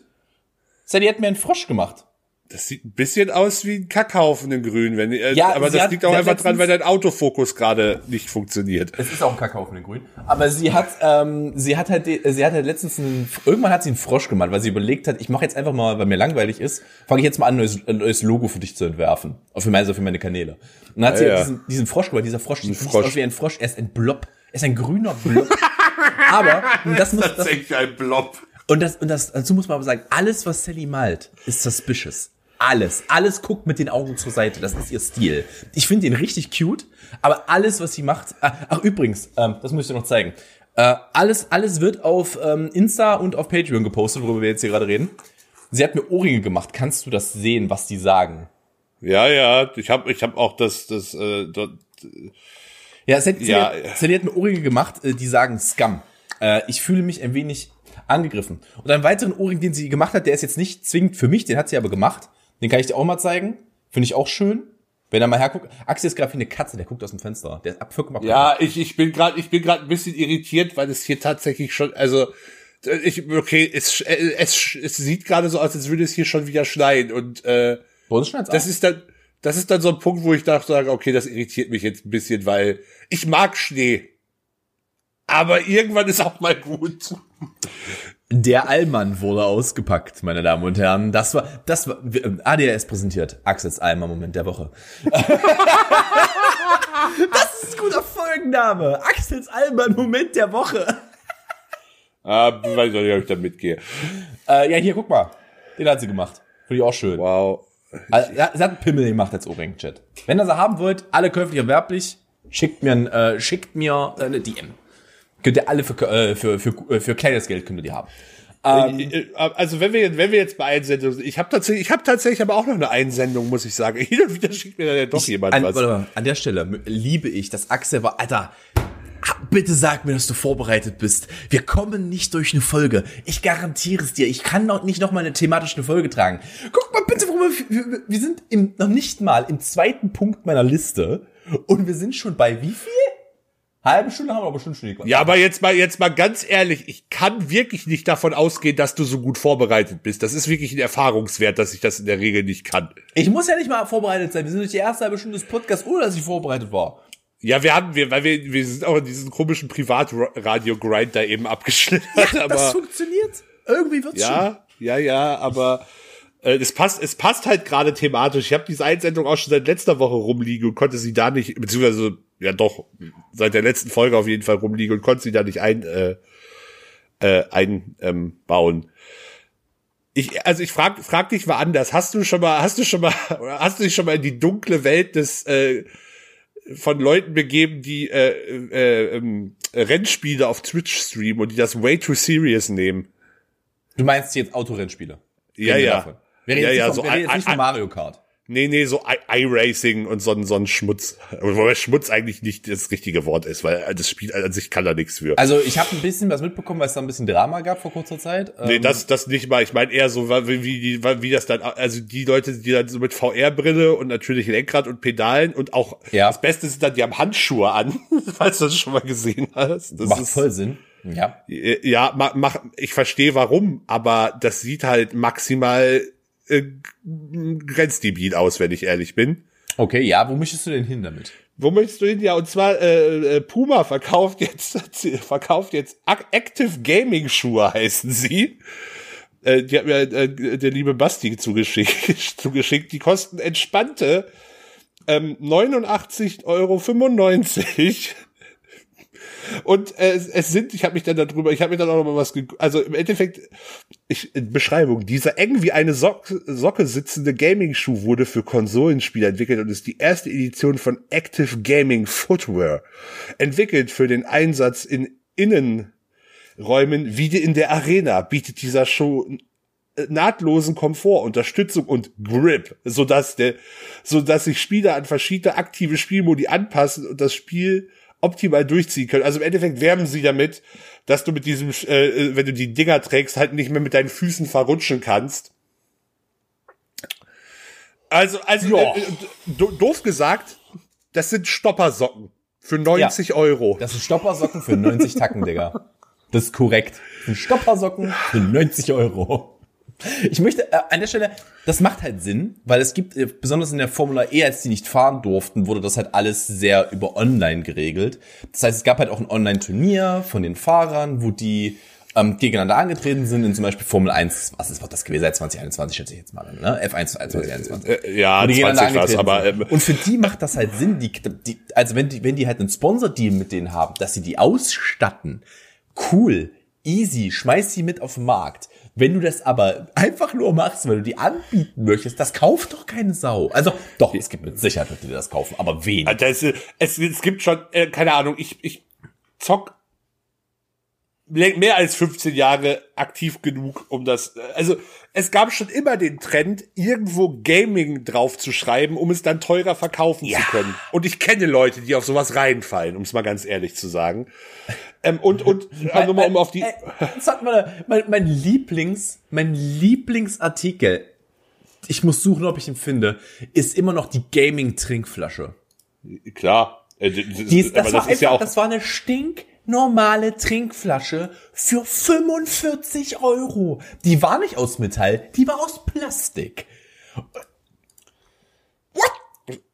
Sadie hat mir einen Frosch gemacht. Das sieht ein bisschen aus wie ein Kackhaufen in Grün, wenn, äh, Ja, aber sie das hat- liegt auch sie einfach dran, weil dein Autofokus gerade nicht funktioniert. Es ist auch ein Kackhaufen in Grün. Aber sie hat, ähm, sie hat halt, sie hat halt letztens einen, irgendwann hat sie einen Frosch gemacht, weil sie überlegt hat, ich mache jetzt einfach mal, weil mir langweilig ist, fange ich jetzt mal an, ein neues, ein neues Logo für dich zu entwerfen. Für meine, also für meine Kanäle. Und dann hat sie Ja, halt ja. diesen, diesen Frosch gemacht, dieser Frosch sieht Frosch. aus wie ein Frosch, er ist ein Blob. Er ist ein grüner Blob. aber, und das muss, das, Tatsächlich ein Blob. und das, und das, dazu muss man aber sagen, alles, was Sally malt, ist suspicious. Alles. Alles guckt mit den Augen zur Seite. Das ist ihr Stil. Ich finde ihn richtig cute, aber alles, was sie macht, ah, ach, übrigens, ähm, das muss ich dir noch zeigen. Äh, alles, alles wird auf ähm, Insta und auf Patreon gepostet, worüber wir jetzt hier gerade reden. Sie hat mir Ohrringe gemacht. Kannst du das sehen, was die sagen? Ja, ja, ich habe ich hab auch das, das, äh, dort, Ja, Sally, Ja. Sally, Sally hat mir Ohrringe gemacht, äh, die sagen Scum. Äh, ich fühle mich ein wenig angegriffen. Und einen weiteren Ohrring, den sie gemacht hat, der ist jetzt nicht zwingend für mich, den hat sie aber gemacht. Den kann ich dir auch mal zeigen. Finde ich auch schön. Wenn er mal herguckt. Axel ist gerade wie eine Katze, der guckt aus dem Fenster. Der ist ab vollkommen Ja, ich, ich bin gerade ich bin gerade ein bisschen irritiert, weil es hier tatsächlich schon also ich okay, es es, es sieht gerade so aus, als würde es hier schon wieder schneien und äh, Bei uns schneit's das auch. ist dann das ist dann so ein Punkt, wo ich dachte, sage, okay, das irritiert mich jetzt ein bisschen, weil ich mag Schnee. Aber irgendwann ist auch mal gut. Der Allmann wurde ausgepackt, meine Damen und Herren. Das war, das war, ähm, ADHS präsentiert. Axels Allmann Moment der Woche. das ist ein guter Folgenname. Axels Allmann Moment der Woche. Ah, weiß nicht, ob ich da mitgehe. Äh, ja, hier, guck mal. Den hat sie gemacht. Finde ich auch schön. Wow. Also, sie hat einen Pimmel gemacht als Ohrring-Chat. Wenn ihr sie haben wollt, alle käuflich erwerblich, schickt mir ein, äh, schickt mir äh, eine DM. Könnt ihr alle für, äh, für, für, äh, für kleines Geld könnt ihr die haben. Äh, also wenn wir jetzt, wenn wir jetzt bei Einsendungen, ich habe tatsächlich, ich habe tatsächlich aber auch noch eine Einsendung, muss ich sagen. Hin und wieder schickt mir dann ja doch jemand An, was. warte mal, an der Stelle liebe ich, dass Axel war, Alter, ha- bitte sag mir, dass du vorbereitet bist. Wir kommen nicht durch eine Folge. Ich garantiere es dir. Ich kann noch nicht noch mal eine thematische Folge tragen. Guck mal Bitte, wir, wir, wir sind im, noch nicht mal im zweiten Punkt meiner Liste und wir sind schon bei wie viel? Halbe Stunde haben wir aber schon schon Ja, aber jetzt mal, jetzt mal ganz ehrlich, ich kann wirklich nicht davon ausgehen, dass du so gut vorbereitet bist. Das ist wirklich ein Erfahrungswert, dass ich das in der Regel nicht kann. Ich muss ja nicht mal vorbereitet sein. Wir sind durch die erste halbe Stunde des Podcasts, ohne dass ich vorbereitet war. Ja, wir haben, wir, weil wir, wir sind auch in diesen komischen Privatradio-Grind da eben abgeschnitten. Ja, aber das funktioniert. Irgendwie wird's ja, schon. Ja, ja, ja, aber es passt, es passt halt gerade thematisch. Ich habe diese Einsendung auch schon seit letzter Woche rumliegen und konnte sie da nicht, beziehungsweise ja doch seit der letzten Folge auf jeden Fall rumliegen und konnte sie da nicht ein äh, äh, einbauen. Ähm, ich, also ich frag, frag dich mal anders. Hast du schon mal, hast du schon mal, hast du dich schon mal in die dunkle Welt des äh, von Leuten begeben, die äh, äh, ähm, Rennspiele auf Twitch streamen und die das way too serious nehmen? Du meinst jetzt Autorennspiele? Ja, ja. Wäre ja, jetzt ja, nicht, so von, wäre jetzt nicht von Mario Kart. Nee, nee, so iRacing und so, ein- so ein Schmutz. Wobei Schmutz eigentlich nicht das richtige Wort ist, weil das Spiel an sich kann da nichts für. Also ich habe ein bisschen was mitbekommen, weil es da ein bisschen Drama gab vor kurzer Zeit. Nee, Ähm, das, das nicht mal. Ich meine eher so, wie, wie, wie das dann, also die Leute, die dann so mit VR-Brille und natürlich Lenkrad und Pedalen und auch Ja. das Beste ist dann, die haben Handschuhe an, falls du das schon mal gesehen hast. Das macht ist, voll Sinn. Ja. Ja, mach, mach, ich verstehe warum, aber das sieht halt maximal äh, grenzdebil aus, wenn ich ehrlich bin. Okay, ja, wo möchtest du denn hin damit? Wo möchtest du hin? Ja, und zwar äh, äh, Puma verkauft jetzt verkauft jetzt Ac- Active Gaming Schuhe heißen sie. Äh, die hat mir äh, der liebe Basti zugeschickt, zugeschickt. Die kosten entspannte ähm, 89,95 Euro. Und äh, es, es sind, ich habe mich dann darüber, ich habe mir dann auch noch mal was, also im Endeffekt, ich, Beschreibung, dieser eng wie eine Sock Socke sitzende Gaming-Schuh wurde für Konsolenspieler entwickelt und ist die erste Edition von Active Gaming Footwear. Entwickelt für den Einsatz in Innenräumen wie in der Arena, bietet dieser Schuh äh, nahtlosen Komfort, Unterstützung und Grip, sodass der, sodass sich Spieler an verschiedene aktive Spielmodi anpassen und das Spiel optimal durchziehen können. Also im Endeffekt werben sie damit, dass du mit diesem, äh, äh, wenn du die Dinger trägst, halt nicht mehr mit deinen Füßen verrutschen kannst. Also, also Ja. äh, äh, do, doof gesagt, das sind Stoppersocken für 90 Euro. Das sind Stoppersocken für 90 Tacken, Digga. Das ist korrekt. Das sind Stoppersocken für 90 Euro. Ich möchte äh, an der Stelle, das macht halt Sinn, weil es gibt, äh, besonders in der Formula E, als die nicht fahren durften, wurde das halt alles sehr über online geregelt. Das heißt, es gab halt auch ein Online-Turnier von den Fahrern, wo die ähm, gegeneinander angetreten sind, in zum Beispiel Formel 1, was ist das gewesen, seit 2021, schätze ich jetzt mal, ne? F1 2021. Äh, ja, Wo die 20 gegeneinander war's, angetreten aber ähm, und für die macht das halt Sinn, die, die also wenn die wenn die halt einen Sponsor-Deal mit denen haben, dass sie die ausstatten, cool, easy, schmeiß sie mit auf den Markt. Wenn du das aber einfach nur machst, weil du die anbieten möchtest, das kauft doch keine Sau. Also doch, es gibt mit Sicherheit Leute, die das kaufen, aber wen? Alter, es, es, es gibt schon, äh, keine Ahnung, ich, ich zock mehr als 15 Jahre aktiv genug, um das, also es gab schon immer den Trend, irgendwo Gaming drauf zu schreiben, um es dann teurer verkaufen zu können. Und ich kenne Leute, die auf sowas reinfallen, um es mal ganz ehrlich zu sagen. Ähm, und, und, also mal um auf die, Äh, sag mal, mein, mein Lieblings, mein Lieblingsartikel, ich muss suchen, ob ich ihn finde, ist immer noch die Gaming-Trinkflasche. klar, äh, d- d- Die ist, das, war das ja einfach, auch, das war eine stinknormale Trinkflasche für 45 Euro. Die war nicht aus Metall, die war aus Plastik.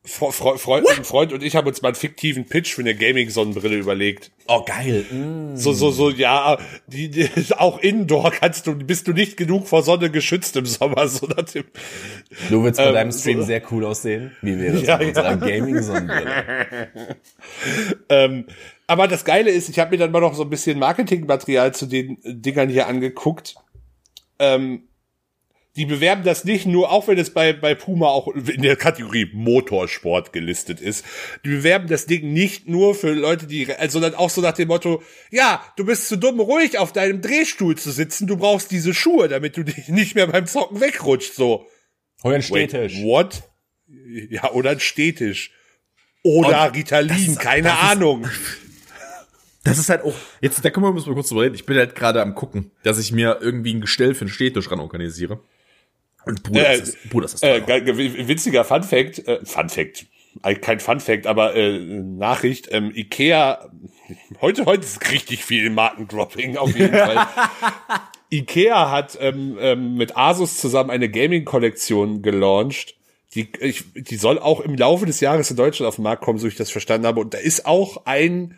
Fre Fre Freund, ein Freund und ich haben uns mal einen fiktiven Pitch für eine Gaming-Sonnenbrille überlegt. Oh, geil. Mm. So, so, so, ja, die, die, auch indoor kannst du, bist du nicht genug vor Sonne geschützt im Sommer, so dem, Du willst bei Ähm, deinem Stream so- sehr cool aussehen. Wie wäre es Ja, mit unserer Gaming-Sonnenbrille? ähm, aber das Geile ist, ich habe mir dann mal noch so ein bisschen Marketingmaterial zu den Dingern hier angeguckt. Ähm, die bewerben das nicht nur, auch wenn es bei, bei Puma auch in der Kategorie Motorsport gelistet ist. Die bewerben das Ding nicht nur für Leute, die, also sondern auch so nach dem Motto, ja, du bist zu dumm, ruhig auf deinem Drehstuhl zu sitzen, du brauchst diese Schuhe, damit du dich nicht mehr beim Zocken wegrutscht, so. Einen Wait, Städtisch. what? Ja, oder ein Städtisch. Oder Und Ritalin, das- keine das ist- Ahnung. Das ist halt auch, jetzt, da können wir mal kurz drüber reden. Ich bin halt gerade am gucken, dass ich mir irgendwie ein Gestell für einen Städtisch ran organisiere. Bruder, äh, ist, Bruder ist das äh, witziger Fun Fact, äh, Fun Fact, kein Fun Fact, aber äh, Nachricht, ähm, Ikea, heute, heute ist richtig viel Markendropping auf jeden Fall. Ikea hat ähm, ähm, mit Asus zusammen eine Gaming-Kollektion gelauncht. Die, ich, die soll auch im Laufe des Jahres in Deutschland auf den Markt kommen, so ich das verstanden habe. Und da ist auch ein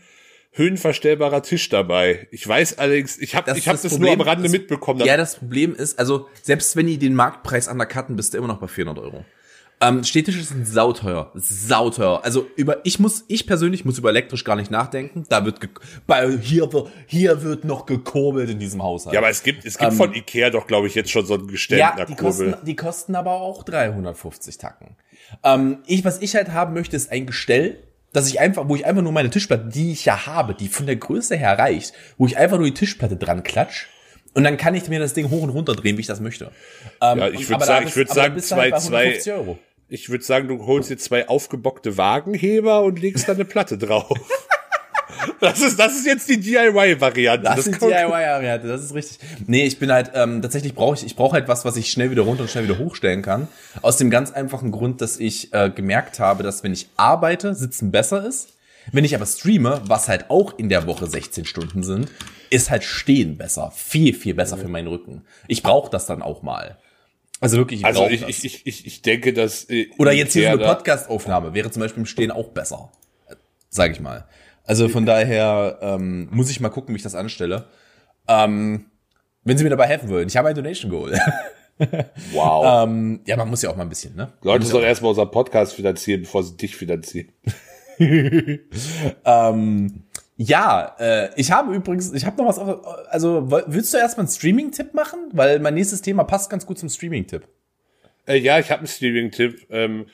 höhenverstellbarer Tisch dabei. Ich weiß allerdings, ich habe ich hab das, das Problem, nur am Rande das, mitbekommen. Ja, das Problem ist, also selbst wenn die den Marktpreis undercutten, bist du immer noch bei 400 Euro. Ähm, Städtische sind sauteuer, sauteuer. Also über, ich muss, ich persönlich muss über elektrisch gar nicht nachdenken. Da wird, bei, hier, hier wird noch gekurbelt in diesem Haushalt. Ja, aber es gibt, es gibt ähm, von Ikea doch, glaube ich, jetzt schon so ein Gestell ja, die Kurbel. Kosten, die kosten aber auch 350 Tacken. Ähm, ich, was ich halt haben möchte, ist ein Gestell, dass ich einfach, wo ich einfach nur meine Tischplatte, die ich ja habe, die von der Größe her reicht, wo ich einfach nur die Tischplatte dran klatsch und dann kann ich mir das Ding hoch und runter drehen, wie ich das möchte. Ähm, ja, ich würde sagen, ich würde sagen, zwei, halt zwei, ich würde sagen, du holst jetzt zwei aufgebockte Wagenheber und legst da eine Platte drauf. Das ist, das ist jetzt die DIY-Variante. Das, das ist die DIY-Variante, das ist richtig. Nee, ich bin halt, ähm, tatsächlich brauche ich, ich brauche halt was, was ich schnell wieder runter und schnell wieder hochstellen kann. Aus dem ganz einfachen Grund, dass ich äh, gemerkt habe, dass wenn ich arbeite, sitzen besser ist. Wenn ich aber streame, was halt auch in der Woche 16 Stunden sind, ist halt stehen besser. Viel, viel besser für meinen Rücken. Ich brauche das dann auch mal. Also wirklich, ich Also ich, ich, ich, ich, ich denke, dass. Äh, Oder jetzt hier so eine Podcast-Aufnahme wäre zum Beispiel im Stehen auch besser. Sag ich mal. Also von daher ähm, muss ich mal gucken, wie ich das anstelle. Ähm, wenn Sie mir dabei helfen würden. Ich habe ein Donation geholt. Wow. ähm, ja, man muss ja auch mal ein bisschen, ne? Leute sollen erstmal unseren Podcast finanzieren, bevor sie dich finanzieren. ähm, ja, äh, ich habe übrigens, ich habe noch was, also willst du erstmal einen Streaming-Tipp machen? Weil mein nächstes Thema passt ganz gut zum Streaming-Tipp. Äh, ja, ich habe einen Streaming-Tipp, ähm,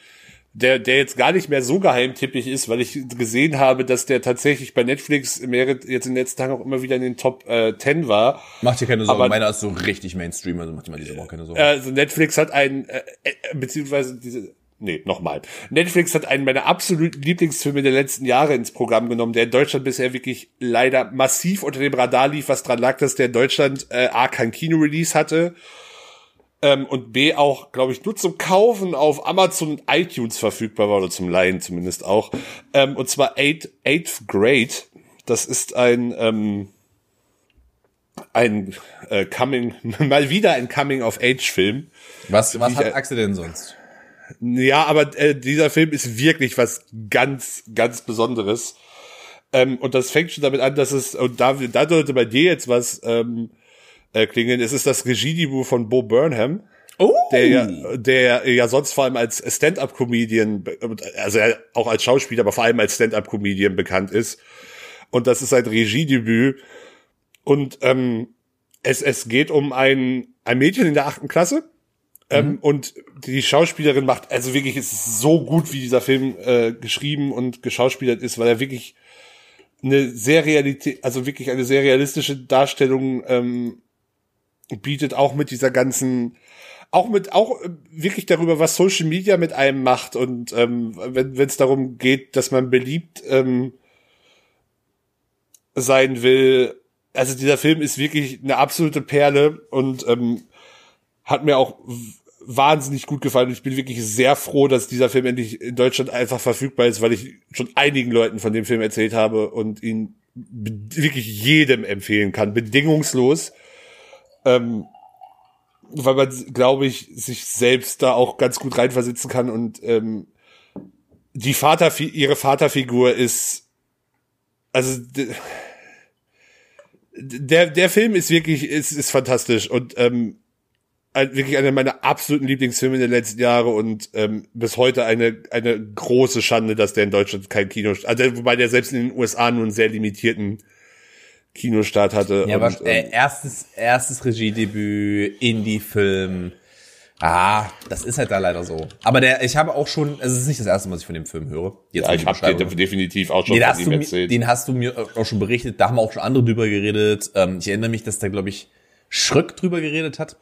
der, der jetzt gar nicht mehr so geheimtippig ist, weil ich gesehen habe, dass der tatsächlich bei Netflix mehrere, jetzt in den letzten Tagen auch immer wieder in den Top äh, 10 war. Macht dir keine Sorgen, Aber, meiner ist so richtig Mainstream, also macht dir mal diese Woche keine Sorgen. Also Netflix hat ein, äh, äh, beziehungsweise diese, Nee, nochmal. Netflix hat einen meiner absoluten Lieblingsfilme der letzten Jahre ins Programm genommen, der in Deutschland bisher wirklich leider massiv unter dem Radar lief, was dran lag, dass der in Deutschland äh, A kein Kino-Release hatte ähm, und B auch, glaube ich, nur zum Kaufen auf Amazon und iTunes verfügbar war, oder zum Leihen zumindest auch. Ähm, und zwar Eight, Eighth Grade. Das ist ein ähm, ein äh, Coming, mal wieder ein Coming-of-Age-Film. Was, was hat Axel denn sonst? Ja, aber äh, dieser Film ist wirklich was ganz, ganz Besonderes. Ähm, und das fängt schon damit an, dass es, und da, da sollte bei dir jetzt was ähm, äh, klingeln, es ist das Regiedebüt von Bo Burnham. Oh. Der ja, der ja sonst vor allem als Stand-up-Comedian, also auch als Schauspieler, aber vor allem als Stand-up-Comedian bekannt ist. Und das ist sein Regiedebüt. Und ähm, es, es geht um ein, ein Mädchen in der achten Klasse, ähm, mhm. und die Schauspielerin macht, also wirklich ist so gut, wie dieser Film äh, geschrieben und geschauspielert ist, weil er wirklich eine sehr realität, also wirklich eine sehr realistische Darstellung ähm, bietet, auch mit dieser ganzen, auch mit, auch äh, wirklich darüber, was Social Media mit einem macht und ähm, wenn es darum geht, dass man beliebt ähm, sein will. Also dieser Film ist wirklich eine absolute Perle und ähm, hat mir auch wahnsinnig gut gefallen. Ich bin wirklich sehr froh, dass dieser Film endlich in Deutschland einfach verfügbar ist, weil ich schon einigen Leuten von dem Film erzählt habe und ihn wirklich jedem empfehlen kann, bedingungslos. Ähm, weil man, glaube ich, sich selbst da auch ganz gut reinversetzen kann und ähm, die Vater, ihre Vaterfigur ist, also der der Film ist wirklich ist ist fantastisch und ähm, wirklich einer meiner absoluten Lieblingsfilme der letzten Jahre und ähm, bis heute eine eine große Schande, dass der in Deutschland kein Kino, also wobei der selbst in den USA nur einen sehr limitierten Kinostart hatte. Ja, und, aber äh, erstes erstes Regiedebüt, Indie-Film. Ah, das ist halt da leider so. Aber der, ich habe auch schon, es ist nicht das erste Mal, was ich von dem Film höre. Jetzt ja, ich habe den definitiv auch schon den von ihm erzählt. Den hast du mir auch schon berichtet, da haben auch schon andere drüber geredet. Ähm, ich erinnere mich, dass da, glaube ich, Schröck drüber geredet hat.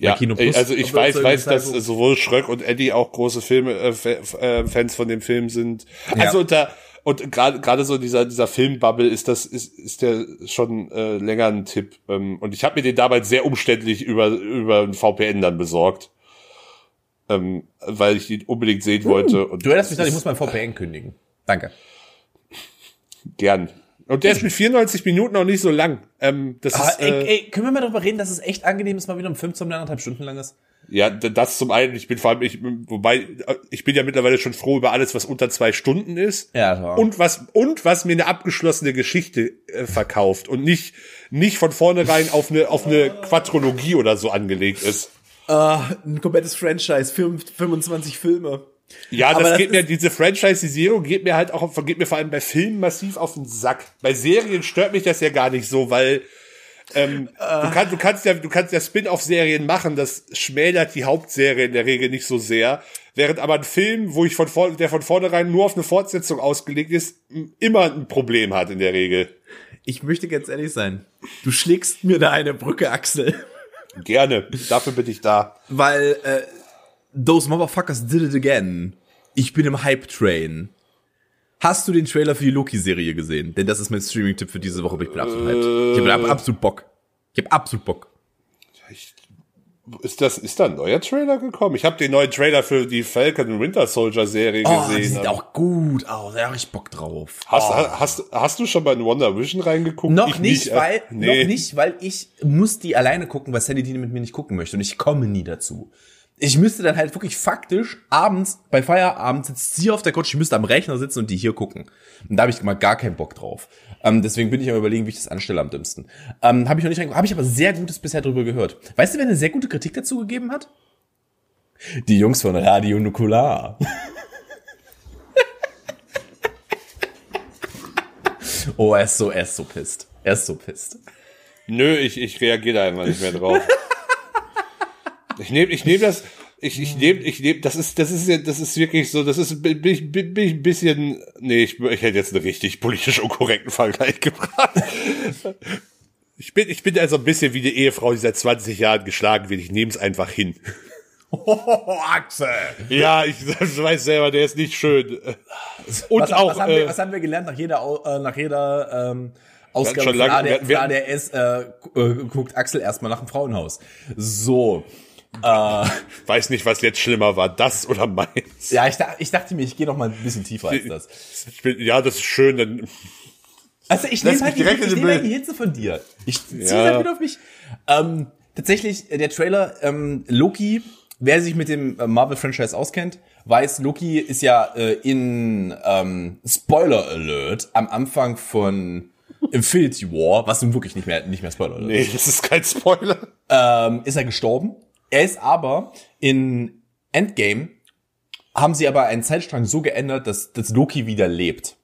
Ja, also ich weiß, weiß, dass sowohl Schröck und Eddie auch große Filme äh, äh, Fans von dem Film sind. Ja. Also unter und gerade gerade so dieser dieser Filmbubble ist das ist ist der schon äh, länger ein Tipp ähm, und ich habe mir den damals sehr umständlich über über ein VPN dann besorgt. ähm, weil ich ihn unbedingt sehen wollte. Und Du erinnerst mich daran, ich muss mein VPN kündigen. Danke. gern. Und der ist mit 94 Minuten auch nicht so lang. Ähm, das Aber, ist, äh, ey, ey, können wir mal darüber reden, dass es echt angenehm ist, mal wieder um 15 oder anderthalb Stunden lang ist? Ja, das zum einen. Ich bin vor allem, ich, wobei, ich bin ja mittlerweile schon froh über alles, was unter zwei Stunden ist. Ja, klar. Und was, und was mir eine abgeschlossene Geschichte äh, verkauft und nicht, nicht von vornherein auf eine, auf eine Quadrologie oder so angelegt ist. ein komplettes Franchise, 25 Filme. Ja, das, das geht mir, diese Franchisisierung geht mir halt auch, geht mir vor allem bei Filmen massiv auf den Sack. Bei Serien stört mich das ja gar nicht so, weil, ähm, du, kannst, du kannst ja, du kannst ja Spin-off-Serien machen, das schmälert die Hauptserie in der Regel nicht so sehr. Während aber ein Film, wo ich von vor, der von vornherein nur auf eine Fortsetzung ausgelegt ist, immer ein Problem hat in der Regel. Ich möchte ganz ehrlich sein. Du schlägst mir da eine Brücke, Axel. Gerne. Dafür bin ich da. Weil, äh, those motherfuckers did it again. Ich bin im Hype-Train. Hast du den Trailer für die Loki-Serie gesehen? Denn das ist mein Streaming-Tipp für diese Woche, aber ich bin absolut hyped. Ich habe absolut Bock. Ich habe absolut Bock. Ist das, ist da ein neuer Trailer gekommen? Ich habe den neuen Trailer für die Falcon Winter Soldier Serie Oh, die gesehen. sieht auch gut aus. Da habe ich Bock drauf. Hast, hast, hast du schon bei Wonder Vision reingeguckt? Noch Ich nicht, äh, weil, nee. noch nicht, weil ich muss die alleine gucken, weil Sandy die mit mir nicht gucken möchte und ich komme nie dazu. Ich müsste dann halt wirklich faktisch abends, bei Feierabend sitzt sie auf der Couch, ich müsste am Rechner sitzen und die hier gucken. Und da habe ich mal gar keinen Bock drauf. Ähm, deswegen bin ich am überlegen, wie ich das anstelle am dümmsten. Ähm, habe ich noch nicht habe ich aber sehr Gutes bisher drüber gehört. Weißt du, wer eine sehr gute Kritik dazu gegeben hat? Die Jungs von Radio Nukular. oh, er ist so, er ist so pisst. Er ist so pisst. Nö, ich, ich reagiere da einfach nicht mehr drauf. Ich nehme ich nehm das, ich, ich nehme, ich nehme, das ist, das ist, ja- das ist wirklich so, das ist, bin, ich- bin, bin ich ein bisschen, nee, ich, ich hätte jetzt einen richtig politisch unkorrekten Vergleich gebracht. Ich bin, ich bin also ein bisschen wie die Ehefrau, die seit 20 Jahren geschlagen wird. Ich nehme es einfach hin. Oh, Axel. Ja, ich weiß selber, der ist nicht schön. Und was, auch, was, haben äh, wir, was haben wir gelernt nach jeder, äh, nach jeder ähm, Ausgabe schon von, lange- AD, wir- wir- von ADS äh, äh, guckt Axel erstmal nach dem Frauenhaus. So. Weiß nicht, was jetzt schlimmer war, das oder meins. Ja, ich, ich dachte mir, ich gehe noch mal ein bisschen tiefer als das. Ich bin, ja, das ist schön, dann Also ich nehme halt, die- ich nehm halt Bild. die Hitze von dir. Ich ziehe Ja. halt wieder auf mich. Ähm, tatsächlich, äh, der Trailer ähm, Loki, wer sich mit dem äh, Marvel-Franchise auskennt, weiß, Loki ist ja äh, in ähm, Spoiler Alert am Anfang von Infinity War, was nun wirklich nicht mehr, nicht mehr Spoiler Alert nee, das ist kein Spoiler. ähm, ist er gestorben. Er ist aber in Endgame haben sie aber einen Zeitstrang so geändert, dass, dass Loki wieder lebt.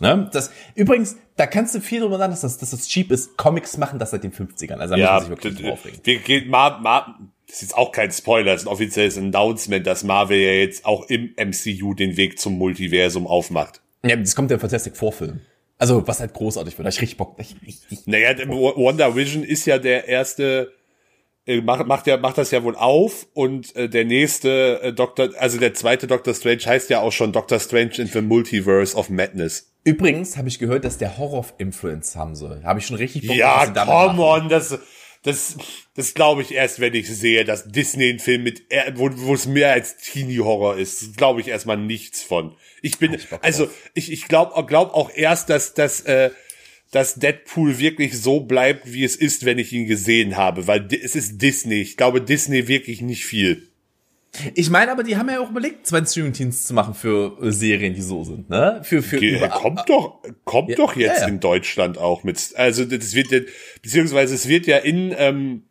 Ne? Das, übrigens, da kannst du viel drüber sagen, dass das, dass das cheap ist. Comics machen das seit den 50ern. Also da muss Ja, man sich wirklich aufregen. wir gehen Mar Mar das ist jetzt auch kein Spoiler, das ist ein offizielles Announcement, dass Marvel ja jetzt auch im MCU den Weg zum Multiversum aufmacht. Ja, das kommt der Fantastic Vorfilm. Also, was halt großartig wird. Da ich richtig Bock. Ich, ich, ich, Naja, der Wonder Vision ist ja der erste, macht, macht, ja, macht das ja wohl auf und äh, der nächste äh, Doctor, also der zweite Doctor Strange heißt ja auch schon Doctor Strange in the Multiverse of Madness. Übrigens habe ich gehört, dass der Horror-Influence haben soll. Habe ich schon richtig Bock, Ja, was come machen. on, das, das, das glaube ich erst, wenn ich sehe, dass Disney einen Film mit, äh, wo, es mehr als Teenie-Horror ist, glaube ich erstmal nichts von. Ich bin, Bock also ich, ich glaube glaub auch erst, dass, dass, äh, dass Deadpool wirklich so bleibt, wie es ist, wenn ich ihn gesehen habe, weil es ist Disney. Ich glaube Disney wirklich nicht viel. Ich meine, aber die haben ja auch überlegt, zwei Streaming-Teams zu machen für äh, Serien, die so sind, ne? Für, für Ge- über- kommt doch, kommt Ja, doch jetzt ja, ja. in Deutschland auch mit. Also das wird ja, beziehungsweise es wird ja in ähm,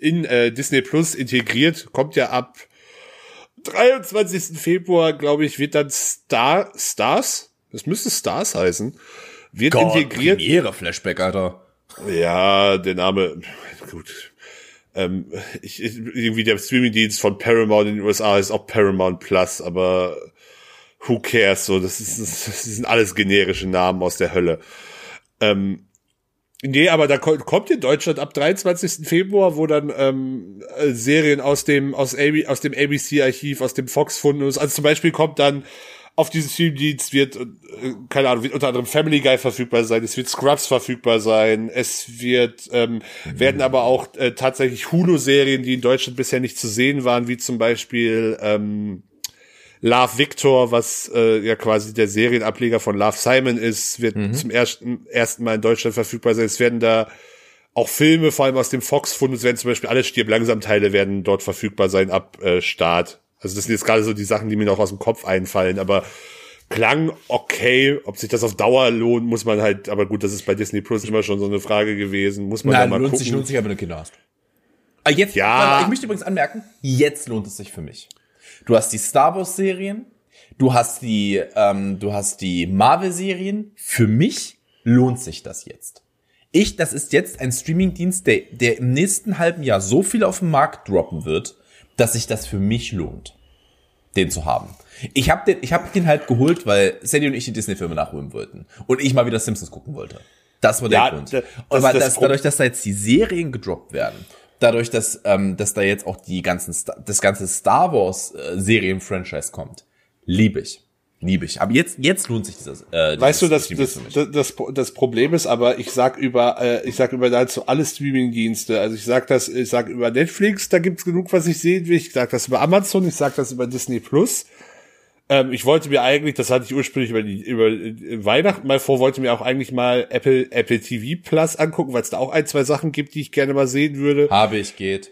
in äh, Disney Plus integriert, kommt ja ab 23. Februar, glaube ich, wird dann Star Stars, das müsste Stars heißen, wird Gott, integriert. Premiere Flashback, Alter. Ja, der Name, gut. Ähm, ich, irgendwie der Streamingdienst von Paramount in den USA ist auch Paramount Plus, aber who cares? So, das, ist, das sind alles generische Namen aus der Hölle. Ähm, nee, aber da ko- kommt in Deutschland ab 23. Februar, wo dann ähm, äh, Serien aus dem aus, AB, aus dem ABC-Archiv, aus dem Fox-Fund, also zum Beispiel kommt dann auf diesem Streamdienst wird, äh, keine Ahnung, wird unter anderem Family Guy verfügbar sein, es wird Scrubs verfügbar sein, es wird, ähm, mhm. werden aber auch äh, tatsächlich Hulu-Serien, die in Deutschland bisher nicht zu sehen waren, wie zum Beispiel ähm, Love Victor, was äh, ja quasi der Serienableger von Love Simon ist, wird mhm. zum ersten, ersten Mal in Deutschland verfügbar sein. Es werden da auch Filme, vor allem aus dem Fox-Fund, es werden zum Beispiel alle Stirb langsam Teile werden dort verfügbar sein ab äh, Start. Also das sind jetzt gerade so die Sachen, die mir noch aus dem Kopf einfallen, aber klang okay. Ob sich das auf Dauer lohnt, muss man halt, aber gut, das ist bei Disney Plus immer schon so eine Frage gewesen. Muss man Nein, da mal lohnt gucken. sich, lohnt sich, aber wenn du Kinder hast. Ah, jetzt, Ja. ich möchte übrigens anmerken, jetzt lohnt es sich für mich. Du hast die Star Wars Serien, du hast die, ähm, du hast die Marvel Serien. Für mich lohnt sich das jetzt. Ich, das ist jetzt ein Streamingdienst, der, der im nächsten halben Jahr so viel auf den Markt droppen wird, dass sich das für mich lohnt, den zu haben. Ich habe den, ich hab den halt geholt, weil Sandy und ich die Disney-Filme nachholen wollten und ich mal wieder Simpsons gucken wollte. Das war der Ja, Grund. das- Aber das- das, dadurch, dass da jetzt die Serien gedroppt werden, dadurch, dass, ähm, dass da jetzt auch die ganzen, das ganze Star Wars äh, Serien-Franchise kommt, liebe ich. Liebe ich. Aber jetzt, jetzt lohnt sich dieses, äh, Weißt du, dieses das, das, das, das Problem ist aber, ich sag über, äh, ich sag über nahezu alle Streaming-Dienste. Also ich sag das, ich sag über Netflix, da gibt's genug, was ich sehen will. Ich sag das über Amazon, ich sag das über Disney Plus. Ähm, ich wollte mir eigentlich, das hatte ich ursprünglich über die über äh, Weihnachten mal vor, wollte mir auch eigentlich mal Apple Apple TV Plus angucken, weil es da auch ein, zwei Sachen gibt, die ich gerne mal sehen würde. Habe ich, geht.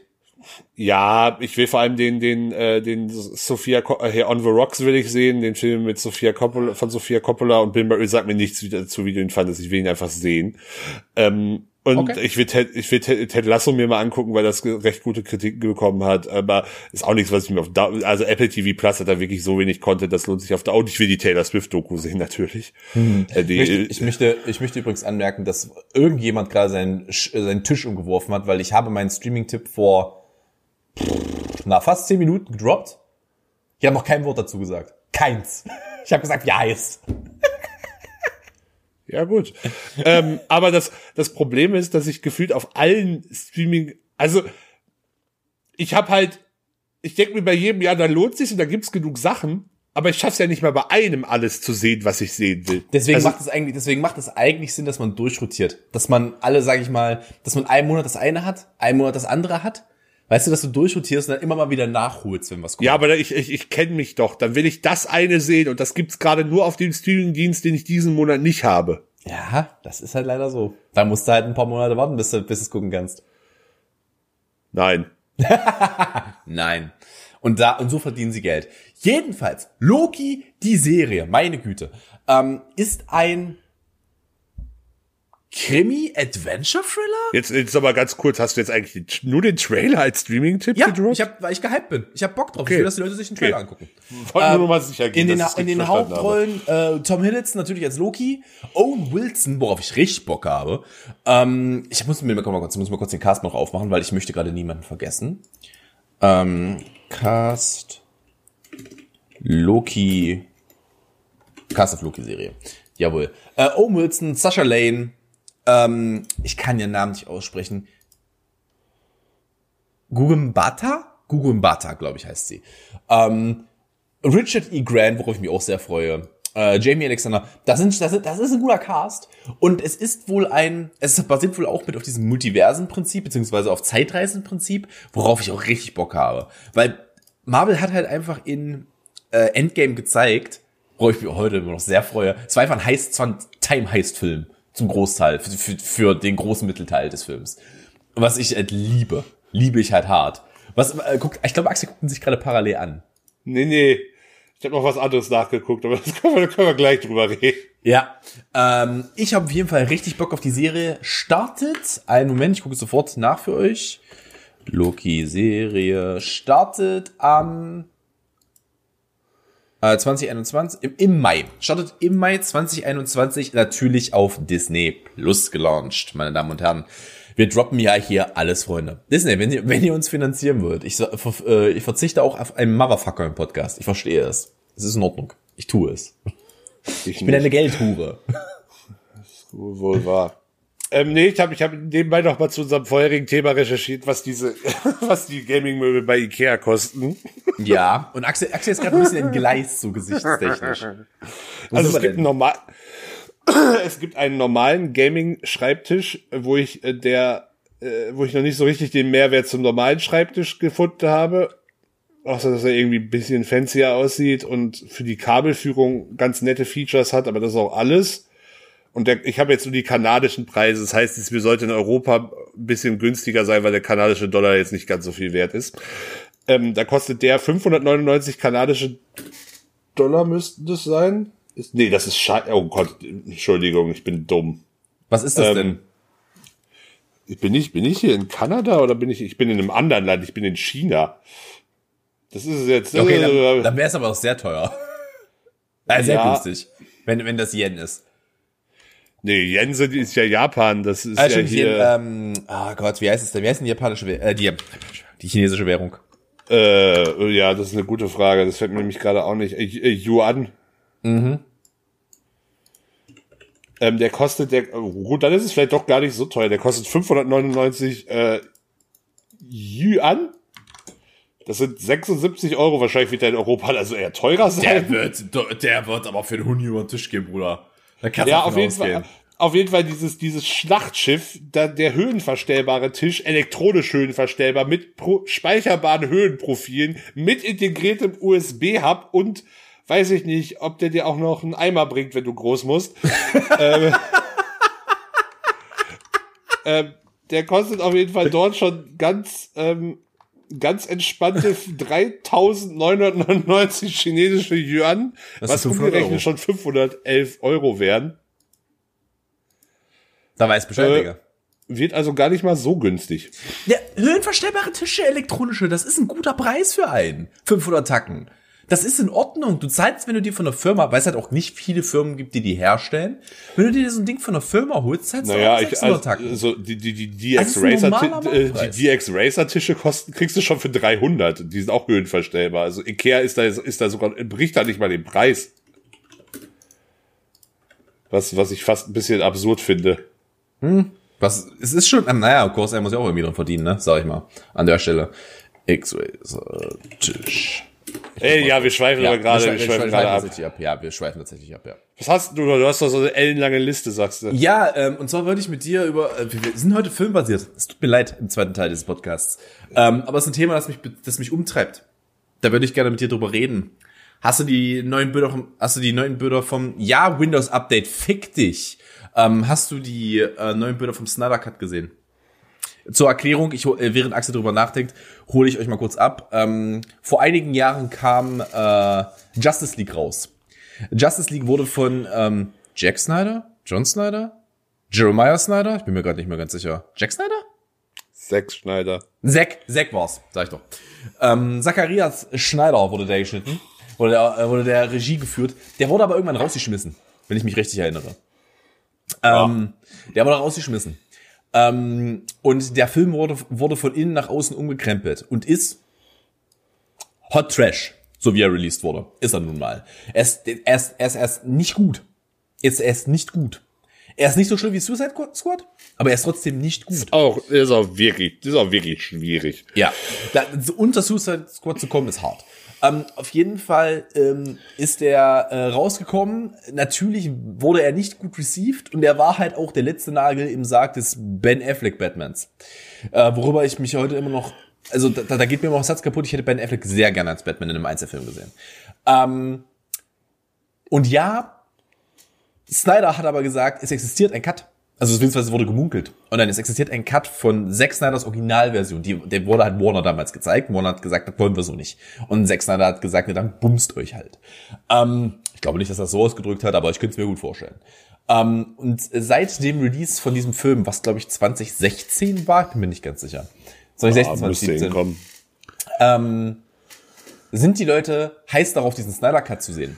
Ja, ich will vor allem den, den, äh, den Sophia äh, On the Rocks will ich sehen, den Film mit Sophia Coppola, von Sophia Coppola und Bill Murray sagt mir nichts dazu, wie du ihn fandest. Ich will ihn einfach sehen. Ähm, und Okay. ich will Ted, ich will Ted, Ted Lasso mir mal angucken, weil das recht gute Kritiken bekommen hat. Aber ist auch nichts, was ich mir auf Dauer, also Apple TV Plus hat da wirklich so wenig Content, das lohnt sich auf Dauer. Und ich will die Taylor Swift Doku sehen, natürlich. Äh, die, Ich möchte, ich möchte, ich möchte übrigens anmerken, dass irgendjemand gerade seinen, seinen Tisch umgeworfen hat, weil ich habe meinen Streaming-Tipp vor na, fast zehn Minuten gedroppt. Ich habe noch kein Wort dazu gesagt. Keins. Ich habe gesagt, ja, heißt. Ja, gut. ähm, aber das, das Problem ist, dass ich gefühlt auf allen Streaming, also ich habe halt, ich denke mir bei jedem Jahr, da lohnt sich und da gibt's genug Sachen, aber ich schaff's ja nicht mal bei einem alles zu sehen, was ich sehen will. Deswegen also, macht es eigentlich, deswegen macht es eigentlich Sinn, dass man durchrotiert. Dass man alle, sage ich mal, dass man einen Monat das eine hat, einen Monat das andere hat. Weißt du, dass du durchrotierst und dann immer mal wieder nachholst, wenn was kommt. ja, aber ich, ich, ich kenne mich doch. Dann will ich das eine sehen und das gibt's gerade nur auf dem Streaming-Dienst, den ich diesen Monat nicht habe. Ja, das ist halt leider so. Da musst du halt ein paar Monate warten, bis du, bis du es gucken kannst. Nein. Nein. Und da, und so verdienen sie Geld. Jedenfalls, Loki, die Serie, meine Güte, ähm, ist ein Krimi-Adventure-Thriller? Jetzt, jetzt aber ganz kurz, hast du jetzt eigentlich nur den Trailer als Streaming-Tipp Ja, gedroppt? ich hab, weil ich gehypt bin. Ich hab Bock drauf. Okay. Ich will, dass die Leute sich den Trailer Okay. angucken. Wollte nur noch mal sicher gehen, In den, in den habe. Hauptrollen äh, Tom Hiddleston natürlich als Loki, Owen Wilson, worauf ich richtig Bock habe. Ähm, ich muss mir mal kurz, muss mal kurz den Cast noch aufmachen, weil ich möchte gerade niemanden vergessen. Ähm, Cast Loki Cast of Loki Serie. Jawohl. Äh, Owen Wilson, Sasha Lane, ähm, ich kann ihren Namen nicht aussprechen. Gugumbata? Gugumbata, glaube ich, heißt sie. Ähm, Richard E. Grant, worauf ich mich auch sehr freue. Äh, Jamie Alexander, das, sind, das, sind, das ist ein guter Cast. Und es ist wohl ein, es basiert wohl auch mit auf diesem Multiversen-Prinzip, beziehungsweise auf Zeitreisen-Prinzip, worauf ich auch richtig Bock habe. Weil Marvel hat halt einfach in äh, Endgame gezeigt, worauf ich mich heute immer noch sehr freue. Es war einfach ein Heist, Time-Heist-Film zum Großteil, für, für, für den großen Mittelteil des Films. Was ich halt liebe. Liebe ich halt hart. Was, äh, guckt, ich glaube, Axel guckt sich gerade parallel an. Nee, nee. Ich habe noch was anderes nachgeguckt, aber das können wir, da können wir gleich drüber reden. Ja. Ähm, ich habe auf jeden Fall richtig Bock auf die Serie. Startet. Einen Moment, ich gucke sofort nach für euch. Loki-Serie startet am äh, 2021, im, im Mai. Startet im Mai 2021 natürlich auf Disney Plus gelauncht, meine Damen und Herren. Wir droppen ja hier alles, Freunde. Disney, wenn ihr, wenn ihr uns finanzieren wollt, ich, äh, ich verzichte auch auf einen Motherfucker im Podcast. Ich verstehe es. Es ist in Ordnung. Ich tue es. Ich, Ich bin eine Geldhure. wohl, wohl wahr. Ähm, nee, ich habe ich hab nebenbei noch mal zu unserem vorherigen Thema recherchiert, was diese, was die Gaming-Möbel bei Ikea kosten. Ja, und Axel, Axel ist gerade ein bisschen entgleist, so gesichtstechnisch. Wo Also es gibt, normal, es gibt einen normalen Gaming-Schreibtisch, wo ich äh, der, äh, wo ich noch nicht so richtig den Mehrwert zum normalen Schreibtisch gefunden habe. Außer dass er irgendwie ein bisschen fancier aussieht und für die Kabelführung ganz nette Features hat, aber das ist auch alles. Und der, ich habe jetzt nur die kanadischen Preise. Das heißt, es sollte in Europa ein bisschen günstiger sein, weil der kanadische Dollar jetzt nicht ganz so viel wert ist. Ähm, da kostet der 599 kanadische Dollar müssten das sein. Ist, nee, das ist scheiße. Oh Gott, Entschuldigung, ich bin dumm. Was ist das Ähm, denn? Ich bin nicht, bin ich hier in Kanada oder bin ich, ich bin in einem anderen Land, ich bin in China. Das ist es jetzt. Okay, äh, dann, dann wäre es aber auch sehr teuer. Äh, sehr Ja. günstig. Wenn, wenn das Yen ist. Nee, Jense ist ja Japan, das ist Ah, ja hier, ähm, ah Gott, wie heißt es denn? Wie heißt denn die japanische Währung? Äh, die, die chinesische Währung. äh, ja, das ist eine gute Frage, das fällt mir nämlich gerade auch nicht. Äh, Yuan. Mhm. Ähm, der kostet, der, oh, gut, dann ist es vielleicht doch gar nicht so teuer. Der kostet 599 äh, Yuan. Das sind 76 Euro. Wahrscheinlich wird der in Europa also eher teurer sein. Der wird, der wird aber für den Huni über den Tisch gehen, Bruder. Da kannst ja, auf jeden ausgehen. Fall. Auf jeden Fall dieses, dieses Schlachtschiff, da, der höhenverstellbare Tisch, elektronisch höhenverstellbar, mit pro, speicherbaren Höhenprofilen, mit integriertem USB-Hub und weiß ich nicht, ob der dir auch noch einen Eimer bringt, wenn du groß musst. ähm, ähm, der kostet auf jeden Fall dort schon ganz, ähm, ganz entspannte 3999 chinesische Yuan, Das was sind 500 umgerechnet Euro. schon 511 Euro wären. Da weiß Bescheid, Äh, Digga. Wird also gar nicht mal so günstig. Der höhenverstellbare Tische, elektronische, das ist ein guter Preis für einen. 500 Tacken. Das ist in Ordnung. Du zahlst, wenn du dir von der Firma, weil es halt auch nicht viele Firmen gibt, die die herstellen, wenn du dir so ein Ding von der Firma holst, zahlst du Naja, auch ich, 600 Tacken. also, die, die, die DX ein Racer, äh, die DX Racer Tische kosten, kriegst du schon für 300. Die sind auch höhenverstellbar. Also Ikea ist da, ist da sogar, bricht da nicht mal den Preis. Was, was ich fast ein bisschen absurd finde. Was, es ist schon, ähm, naja, Kurs muss ja auch irgendwie dran verdienen, ne? Sag ich mal. An der Stelle. X-Ray, Tisch. Ey, ja, wir schweifen aber gerade, wir schweifen gerade ab. tatsächlich ab. Ja, wir schweifen tatsächlich ab, ja. Was hast du? Du hast doch so eine ellenlange Liste, sagst du. Ja, ähm, und zwar wollte ich mit dir über, äh, wir wir sind heute filmbasiert. Es tut mir leid im zweiten Teil dieses Podcasts. Ähm, aber es ist ein Thema, das mich, das mich umtreibt. Da würde ich gerne mit dir drüber reden. Hast du die neuen Bilder vom, hast du die neuen Bilder vom, ja, Windows Update, fick dich. Ähm, hast du die äh, neuen Bilder vom Snyder Cut gesehen? Zur Erklärung, ich, äh, während Axel drüber nachdenkt, hole ich euch mal kurz ab. Ähm, vor einigen Jahren kam äh, Justice League raus. Justice League wurde von ähm, Jack Snyder, John Snyder, Jeremiah Snyder, ich bin mir gerade nicht mehr ganz sicher. Jack Snyder? Zack Schneider. Zack, Zack war's, sag ich doch. Ähm, Zacharias Schneider wurde der geschnitten, wurde der, äh, wurde der Regie geführt. Der wurde aber irgendwann rausgeschmissen, wenn ich mich richtig erinnere. Ähm, Der wurde rausgeschmissen. Ähm, und der Film wurde, wurde von innen nach außen umgekrempelt und ist Hot Trash, so wie er released wurde. Ist er nun mal. Er ist, er ist, er ist, er ist nicht gut. Er ist, er ist nicht gut. Er ist nicht so schlimm wie Suicide Squad, aber er ist trotzdem nicht gut. Auch, ist auch wirklich, ist auch wirklich schwierig. Ja, da, unter Suicide Squad zu kommen ist hart. Ähm, auf jeden Fall ähm, ist er äh, rausgekommen. Natürlich wurde er nicht gut received und er war halt auch der letzte Nagel im Sarg des Ben Affleck Batmans. Äh, worüber ich mich heute immer noch, also da, da geht mir immer noch Satz kaputt. Ich hätte Ben Affleck sehr gerne als Batman in einem Einzelfilm gesehen. Ähm, und ja, Snyder hat aber gesagt, es existiert ein Cut. Also beziehungsweise wurde gemunkelt. Und dann es existiert ein Cut von Zack Snyders Originalversion. Die, der wurde halt Warner damals gezeigt. Warner hat gesagt, das wollen wir so nicht. Und Zack Snyder hat gesagt, na, dann bumst euch halt. Ähm, ich glaube nicht, dass er das so ausgedrückt hat, aber ich könnte es mir gut vorstellen. Ähm, und seit dem Release von diesem Film, was glaube ich 2016 war, bin mir nicht ganz sicher. 2016, Ah, müsste 2017 hinkommen. ähm, sind die Leute heiß darauf, diesen Snyder Cut zu sehen.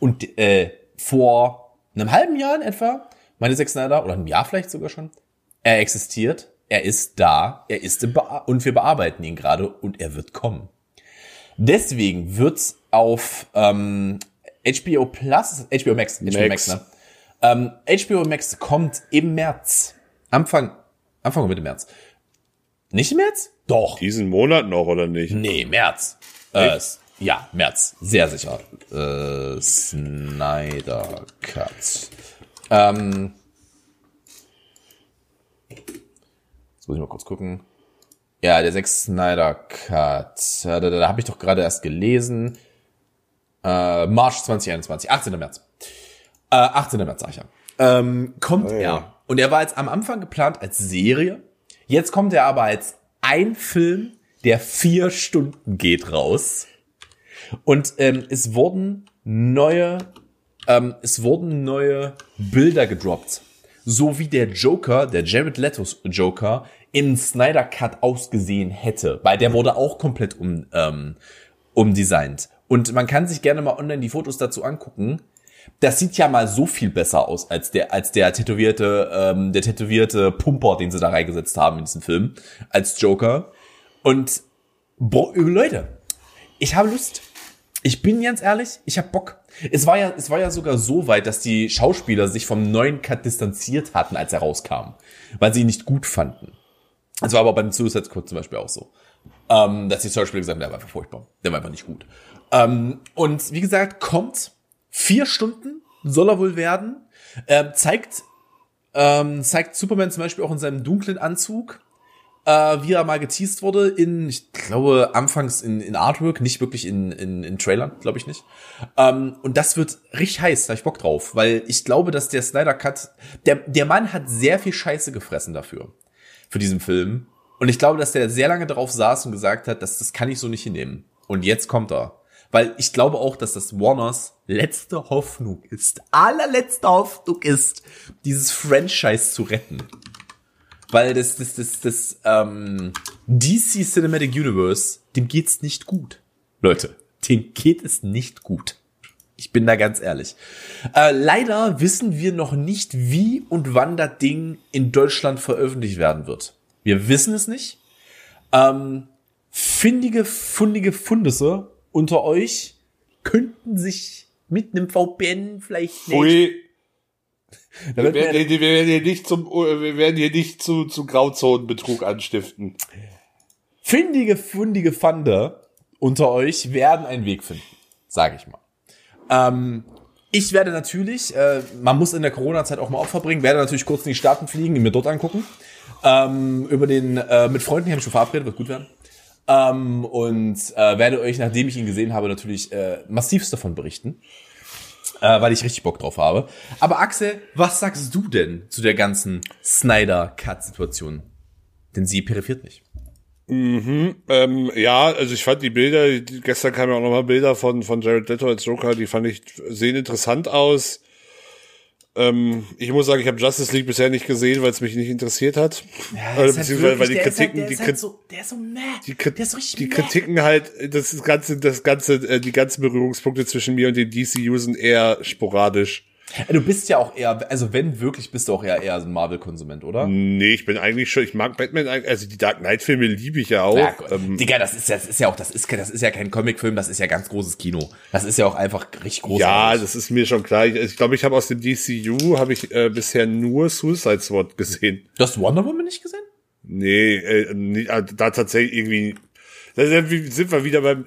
Und äh, vor einem halben Jahr in etwa, meine Zack Snyder, oder einem Jahr vielleicht sogar schon, er existiert, er ist da, er ist im Bea und wir bearbeiten ihn gerade und er wird kommen. Deswegen wird's auf ähm, HBO Plus, HBO Max, HBO Max, Max. ne? Ähm, HBO Max kommt im März, Anfang, Anfang oder Mitte März. Nicht im März? Doch. Diesen Monat noch, oder nicht? Nee, März. Äh, ja, März. Sehr sicher. Äh, Snyder Cut. Ähm, jetzt muss ich mal kurz gucken. Ja, der Zack Snyder Cut. Da, da, da habe ich doch gerade erst gelesen. Äh, March 2021, 18. März. Äh, 18. März, sag ich ja. Ähm, kommt Oh ja. er. Und er war jetzt am Anfang geplant als Serie. Jetzt kommt er aber als ein Film, der vier Stunden geht, raus. Und ähm, es wurden neue, ähm, es wurden neue Bilder gedroppt. So wie der Joker, der Jared Letos Joker, in Snyder Cut ausgesehen hätte. Weil der wurde auch komplett um, ähm, umdesignt. Und man kann sich gerne mal online die Fotos dazu angucken. Das sieht ja mal so viel besser aus als der, als der tätowierte, ähm, der tätowierte Pumper, den sie da reingesetzt haben in diesem Film, als Joker. Und boah, Leute, ich habe Lust. Ich bin ganz ehrlich, ich habe Bock. Es war ja, es war ja sogar so weit, dass die Schauspieler sich vom neuen Cut distanziert hatten, als er rauskam, weil sie ihn nicht gut fanden. Das war aber beim Suicide Squad zum Beispiel auch so. Ähm, dass die Schauspieler gesagt haben, der war einfach furchtbar. Der war einfach nicht gut. Ähm, und wie gesagt, kommt vier Stunden soll er wohl werden. Ähm, zeigt, ähm, zeigt Superman zum Beispiel auch in seinem dunklen Anzug, äh, wie er mal geteased wurde in, ich glaube, anfangs in, in Artwork, nicht wirklich in, in, in Trailern, glaube ich nicht. Ähm, und das wird richtig heiß, da hab ich Bock drauf, weil ich glaube, dass der Snyder Cut, der, der Mann hat sehr viel Scheiße gefressen dafür, für diesen Film. Und ich glaube, dass der sehr lange darauf saß und gesagt hat, dass das kann ich so nicht hinnehmen. Und jetzt kommt er. Weil ich glaube auch, dass das Warners letzte Hoffnung ist, allerletzte Hoffnung ist, dieses Franchise zu retten. Weil das, das, das, das ähm, DC Cinematic Universe, dem geht's nicht gut. Leute, dem geht es nicht gut. Ich bin da ganz ehrlich. Äh, leider wissen wir noch nicht, wie und wann das Ding in Deutschland veröffentlicht werden wird. Wir wissen es nicht. Ähm, findige, fundige Fundisse unter euch könnten sich mit einem VPN vielleicht nicht. Ui, wir werden, mir- wir werden hier nicht zum, wir werden hier nicht zu, zu Grauzonenbetrug anstiften. findige, fundige Fande unter euch werden einen Weg finden, sage ich mal. Ähm, ich werde natürlich, äh, man muss in der Corona-Zeit auch mal Opfer bringen, werde natürlich kurz in die Staaten fliegen, ihn mir dort angucken. Ähm, über den, äh, mit Freunden, die haben schon verabredet, wird gut werden. Ähm, und äh, werde euch, nachdem ich ihn gesehen habe, natürlich äh, massivst davon berichten. Äh, weil ich richtig Bock drauf habe. Aber Axel, was sagst du denn zu der ganzen Snyder-Cut-Situation? Denn sie periphiert nicht. Ähm, ja, also ich fand die Bilder, gestern kamen ja auch nochmal Bilder von, von Jared Leto als Joker, die fand ich, sehen interessant aus. Ähm, ich muss sagen, ich habe Justice League bisher nicht gesehen, weil es mich nicht interessiert hat. Oder beziehungsweise, weil die Kritiken, die, meh. Kritiken halt, das ganze, das ganze, äh, die ganzen Berührungspunkte zwischen mir und dem DCU sind eher sporadisch. Du bist ja auch eher, also wenn wirklich, bist du auch eher eher so ein Marvel-Konsument, oder? Nee, ich bin eigentlich schon, ich mag Batman, eigentlich- also die Dark Knight Filme liebe ich ja auch. Ja, ähm, Digga, das ist, ja- das ist ja auch, das ist, das ist ja kein Comicfilm, das ist ja ganz großes Kino. Das ist ja auch einfach richtig groß. Ja, das ist mir schon klar. Ich glaube, ich, glaub, ich habe aus dem DCU habe ich äh, bisher nur Suicide Squad gesehen. Du hast Wonder Woman nicht gesehen? Nee, äh, nie, äh, da tatsächlich irgendwie. Da sind wir wieder beim.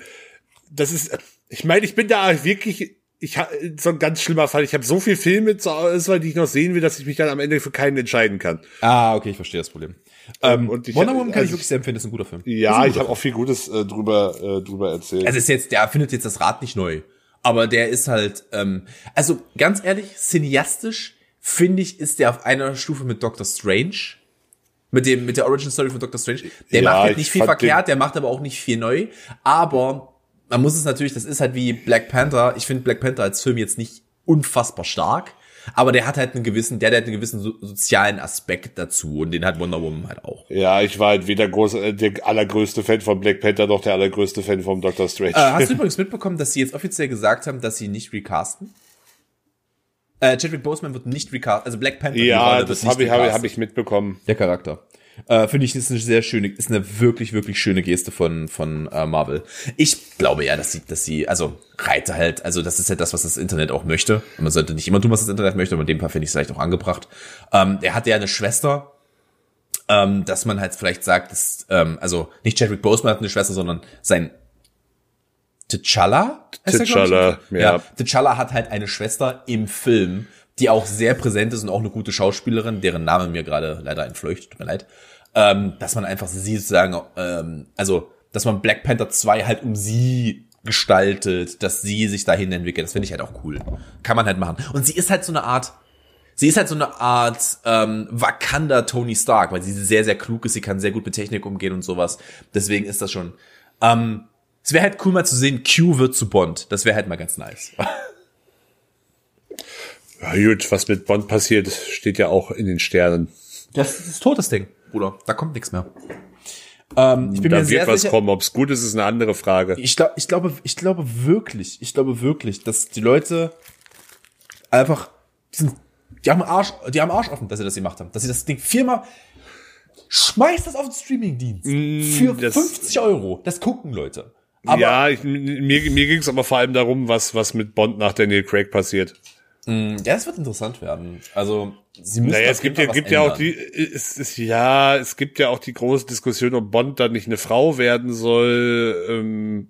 Das ist. Ich meine, ich bin da wirklich. Ich so ein ganz schlimmer Fall. Ich habe so viele Filme zur Auswahl, die ich noch sehen will, dass ich mich dann am Ende für keinen entscheiden kann. Ah, okay, ich verstehe das Problem. Ähm, und ich, Wonder Woman kann ich also, wirklich sehr empfehlen, das ist ein guter Film. Ja, ein ich guter habe auch viel Gutes äh, drüber äh, drüber erzählt. Es ist jetzt, der findet jetzt das Rad nicht neu. Aber der ist halt, ähm, also ganz ehrlich, cineastisch finde ich, ist der auf einer Stufe mit Doctor Strange. Mit dem, mit der Origin Story von Doctor Strange. Der Ja, macht halt ich nicht viel verkehrt, der macht aber auch nicht viel neu. Aber man muss es natürlich, das ist halt wie Black Panther. Ich finde Black Panther als Film jetzt nicht unfassbar stark. Aber der hat halt einen gewissen, der, der hat einen gewissen so, sozialen Aspekt dazu. Und den hat Wonder Woman halt auch. ja, ich war halt weder groß, äh, der allergrößte Fan von Black Panther noch der allergrößte Fan vom Doctor Strange. Äh, hast du übrigens mitbekommen, dass sie jetzt offiziell gesagt haben, dass sie nicht recasten? Äh, Chadwick Boseman wird nicht recast, also Black Panther. ja, das wird habe ich, nicht hab, hab ich mitbekommen. Der Charakter. Äh, Finde ich, ist eine sehr schöne, ist eine wirklich, wirklich schöne Geste von, von äh, Marvel. Ich glaube ja, dass sie, dass sie, also Reiter halt, also das ist ja das, was das Internet auch möchte. Und man sollte nicht immer tun, was das Internet möchte, aber in dem Fall finde ich es vielleicht auch angebracht. Ähm, er hatte ja eine Schwester, ähm, dass man halt vielleicht sagt, dass, ähm, also nicht Chadwick Boseman hat eine Schwester, sondern sein T'Challa? T'Challa, ja. ja. T'Challa hat halt eine Schwester im Film, die auch sehr präsent ist und auch eine gute Schauspielerin, deren Name mir gerade leider entfleucht, tut mir leid. Ähm, dass man einfach sie sozusagen, ähm, also, dass man Black Panther 2 halt um sie gestaltet, dass sie sich dahin entwickelt. Das finde ich halt auch cool. Kann man halt machen. Und sie ist halt so eine Art, sie ist halt so eine Art ähm, Wakanda Tony Stark, weil sie sehr, sehr klug ist, sie kann sehr gut mit Technik umgehen und sowas. Deswegen ist das schon. Ähm, es wäre halt cool mal zu sehen, Q wird zu Bond. Das wäre halt mal ganz nice. Ja, gut, was mit Bond passiert, steht ja auch in den Sternen. Das ist tot, das Ding, Bruder. Da kommt nichts mehr. Ähm, ich bin Da mir sehr wird was sicher, kommen. Ob's gut ist, ist eine andere Frage. ich, glaub, ich glaube, ich glaube wirklich, ich glaube wirklich, dass die Leute einfach, die, sind, die haben Arsch, die haben Arsch offen, dass sie das gemacht haben, dass sie das Ding viermal schmeißt das auf den Streamingdienst für das- 50 Euro. Das gucken Leute. Aber ja, ich, mir, mir ging es aber vor allem darum, was, was mit Bond nach Daniel Craig passiert. Ja, das wird interessant werden. Also sie müssen Naja, es gibt ja, gibt ja auch die, es ist, ja, es gibt ja auch die große Diskussion, ob Bond dann nicht eine Frau werden soll. Ähm,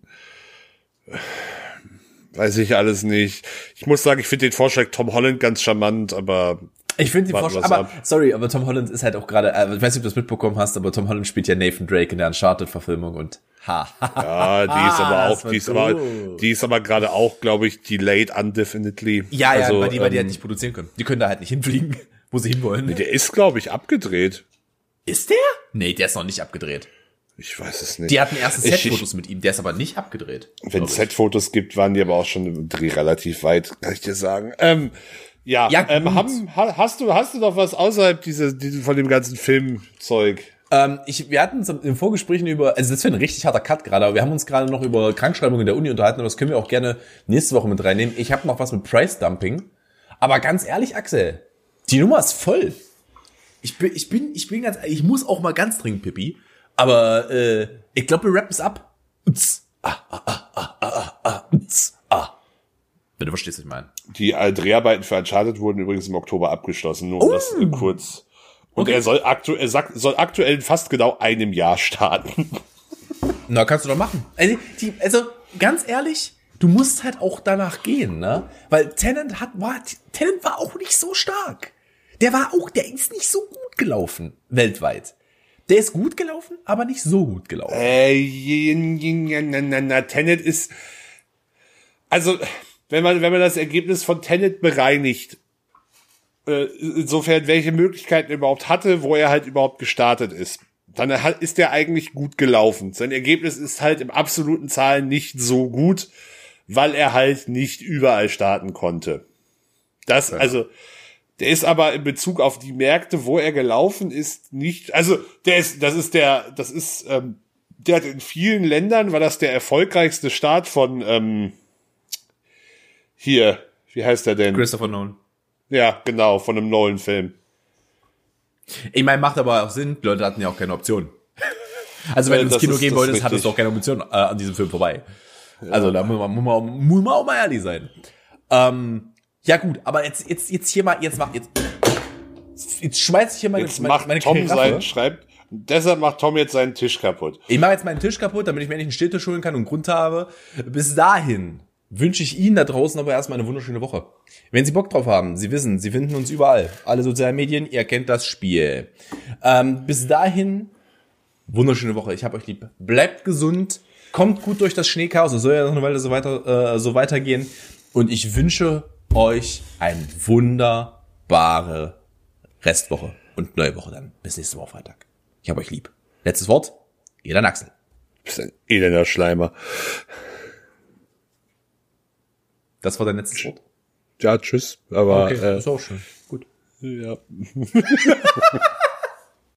weiß ich alles nicht. Ich muss sagen, ich finde den Vorschlag Tom Holland ganz charmant, aber Ich finde die wir's aber ab. sorry, aber Tom Holland ist halt auch gerade, äh, ich weiß nicht, ob du das mitbekommen hast, aber Tom Holland spielt ja Nathan Drake in der Uncharted-Verfilmung und ha, ha, ha. ja, die ist aber das auch, die ist aber, die ist aber gerade auch, glaube ich, delayed undefinitely. Ja, ja, Also, weil die, weil die halt ähm, nicht produzieren können. Die können da halt nicht hinfliegen, wo sie hinwollen. Der ist, glaube ich, abgedreht. Ist der? Nee, der ist noch nicht abgedreht. Ich weiß es nicht. Die hatten erste Ich- Set-Fotos mit ihm, der ist aber nicht abgedreht. Wenn es. Set-Fotos gibt, waren die aber auch schon im Dreh relativ weit, kann ich dir sagen. Ähm, ja, Ja, ähm, haben, ha, hast du hast du noch was außerhalb diese, diese von dem ganzen Filmzeug? Ähm, ich, wir hatten uns im Vorgesprächen über, also das wäre ein richtig harter Cut gerade, aber wir haben uns gerade noch über Krankschreibungen der Uni unterhalten und das können wir auch gerne nächste Woche mit reinnehmen. Ich habe noch was mit Price Dumping, aber ganz ehrlich, Axel, die Nummer ist voll. Ich bin, ich bin, ich bin ganz, ich muss auch mal ganz dringend Pippi, aber äh, ich glaube, wir rappen es ab. Ah, ah, ah, ah, ah, ah, ah. Wenn du verstehst, was ich meine. Die äh, Dreharbeiten für Uncharted wurden übrigens im Oktober abgeschlossen, nur um das äh, kurz. Und Okay. er soll aktuell, er sagt, soll aktuell in fast genau einem Jahr starten. Na, kannst du doch machen. Also, die, also ganz ehrlich, du musst halt auch danach gehen, ne? Weil Tennant hat, war, Tennant war auch nicht so stark. Der war auch, der ist nicht so gut gelaufen, weltweit. Der ist gut gelaufen, aber nicht so gut gelaufen. Äh, na, na, na, Tenet ist, also, wenn man, wenn man das Ergebnis von Tenet bereinigt, äh, insofern welche Möglichkeiten er überhaupt hatte, wo er halt überhaupt gestartet ist, dann ist er eigentlich gut gelaufen. Sein Ergebnis ist halt im absoluten Zahlen nicht so gut, weil er halt nicht überall starten konnte. Das, also, der ist aber in Bezug auf die Märkte, wo er gelaufen ist, nicht, also, der ist, das ist der, das ist, ähm, der hat in vielen Ländern, war das der erfolgreichste Start von, ähm, hier, wie heißt der denn? Christopher Nolan. Ja, genau, von einem neuen Film. Ich meine, macht aber auch Sinn, die Leute hatten ja auch keine Option. Also wenn Äh, du ins Kino ist- gehen wolltest, hattest du auch keine Option äh, an diesem Film vorbei. Also da muss man, muss, man, muss man auch mal ehrlich sein. Ähm, ja gut, aber jetzt, jetzt, jetzt hier mal, jetzt mach, jetzt, jetzt schmeiß ich hier meine, Jetzt meine, macht meine Tom Karaffe. seinen, schreibt, deshalb macht Tom jetzt seinen Tisch kaputt. Ich mache jetzt meinen Tisch kaputt, damit ich mir endlich einen Stilltisch holen kann und Grund habe. Bis dahin wünsche ich Ihnen da draußen aber erstmal eine wunderschöne Woche. Wenn Sie Bock drauf haben, Sie wissen, Sie finden uns überall. Alle sozialen Medien, ihr kennt das Spiel. Ähm, bis dahin, wunderschöne Woche. Ich habe euch lieb. Bleibt gesund, kommt gut durch das Schneechaos. Es soll ja noch eine Weile so, weiter, äh, so weitergehen. Und ich wünsche euch eine wunderbare Restwoche und neue Woche dann. Bis nächste Woche Freitag. Ich habe euch lieb. Letztes Wort, ihr dann Axel. Bist ein elender Schleimer. Das war dein letztes Wort? Ja, tschüss. Aber Okay, äh, ist auch schön. Gut. ja.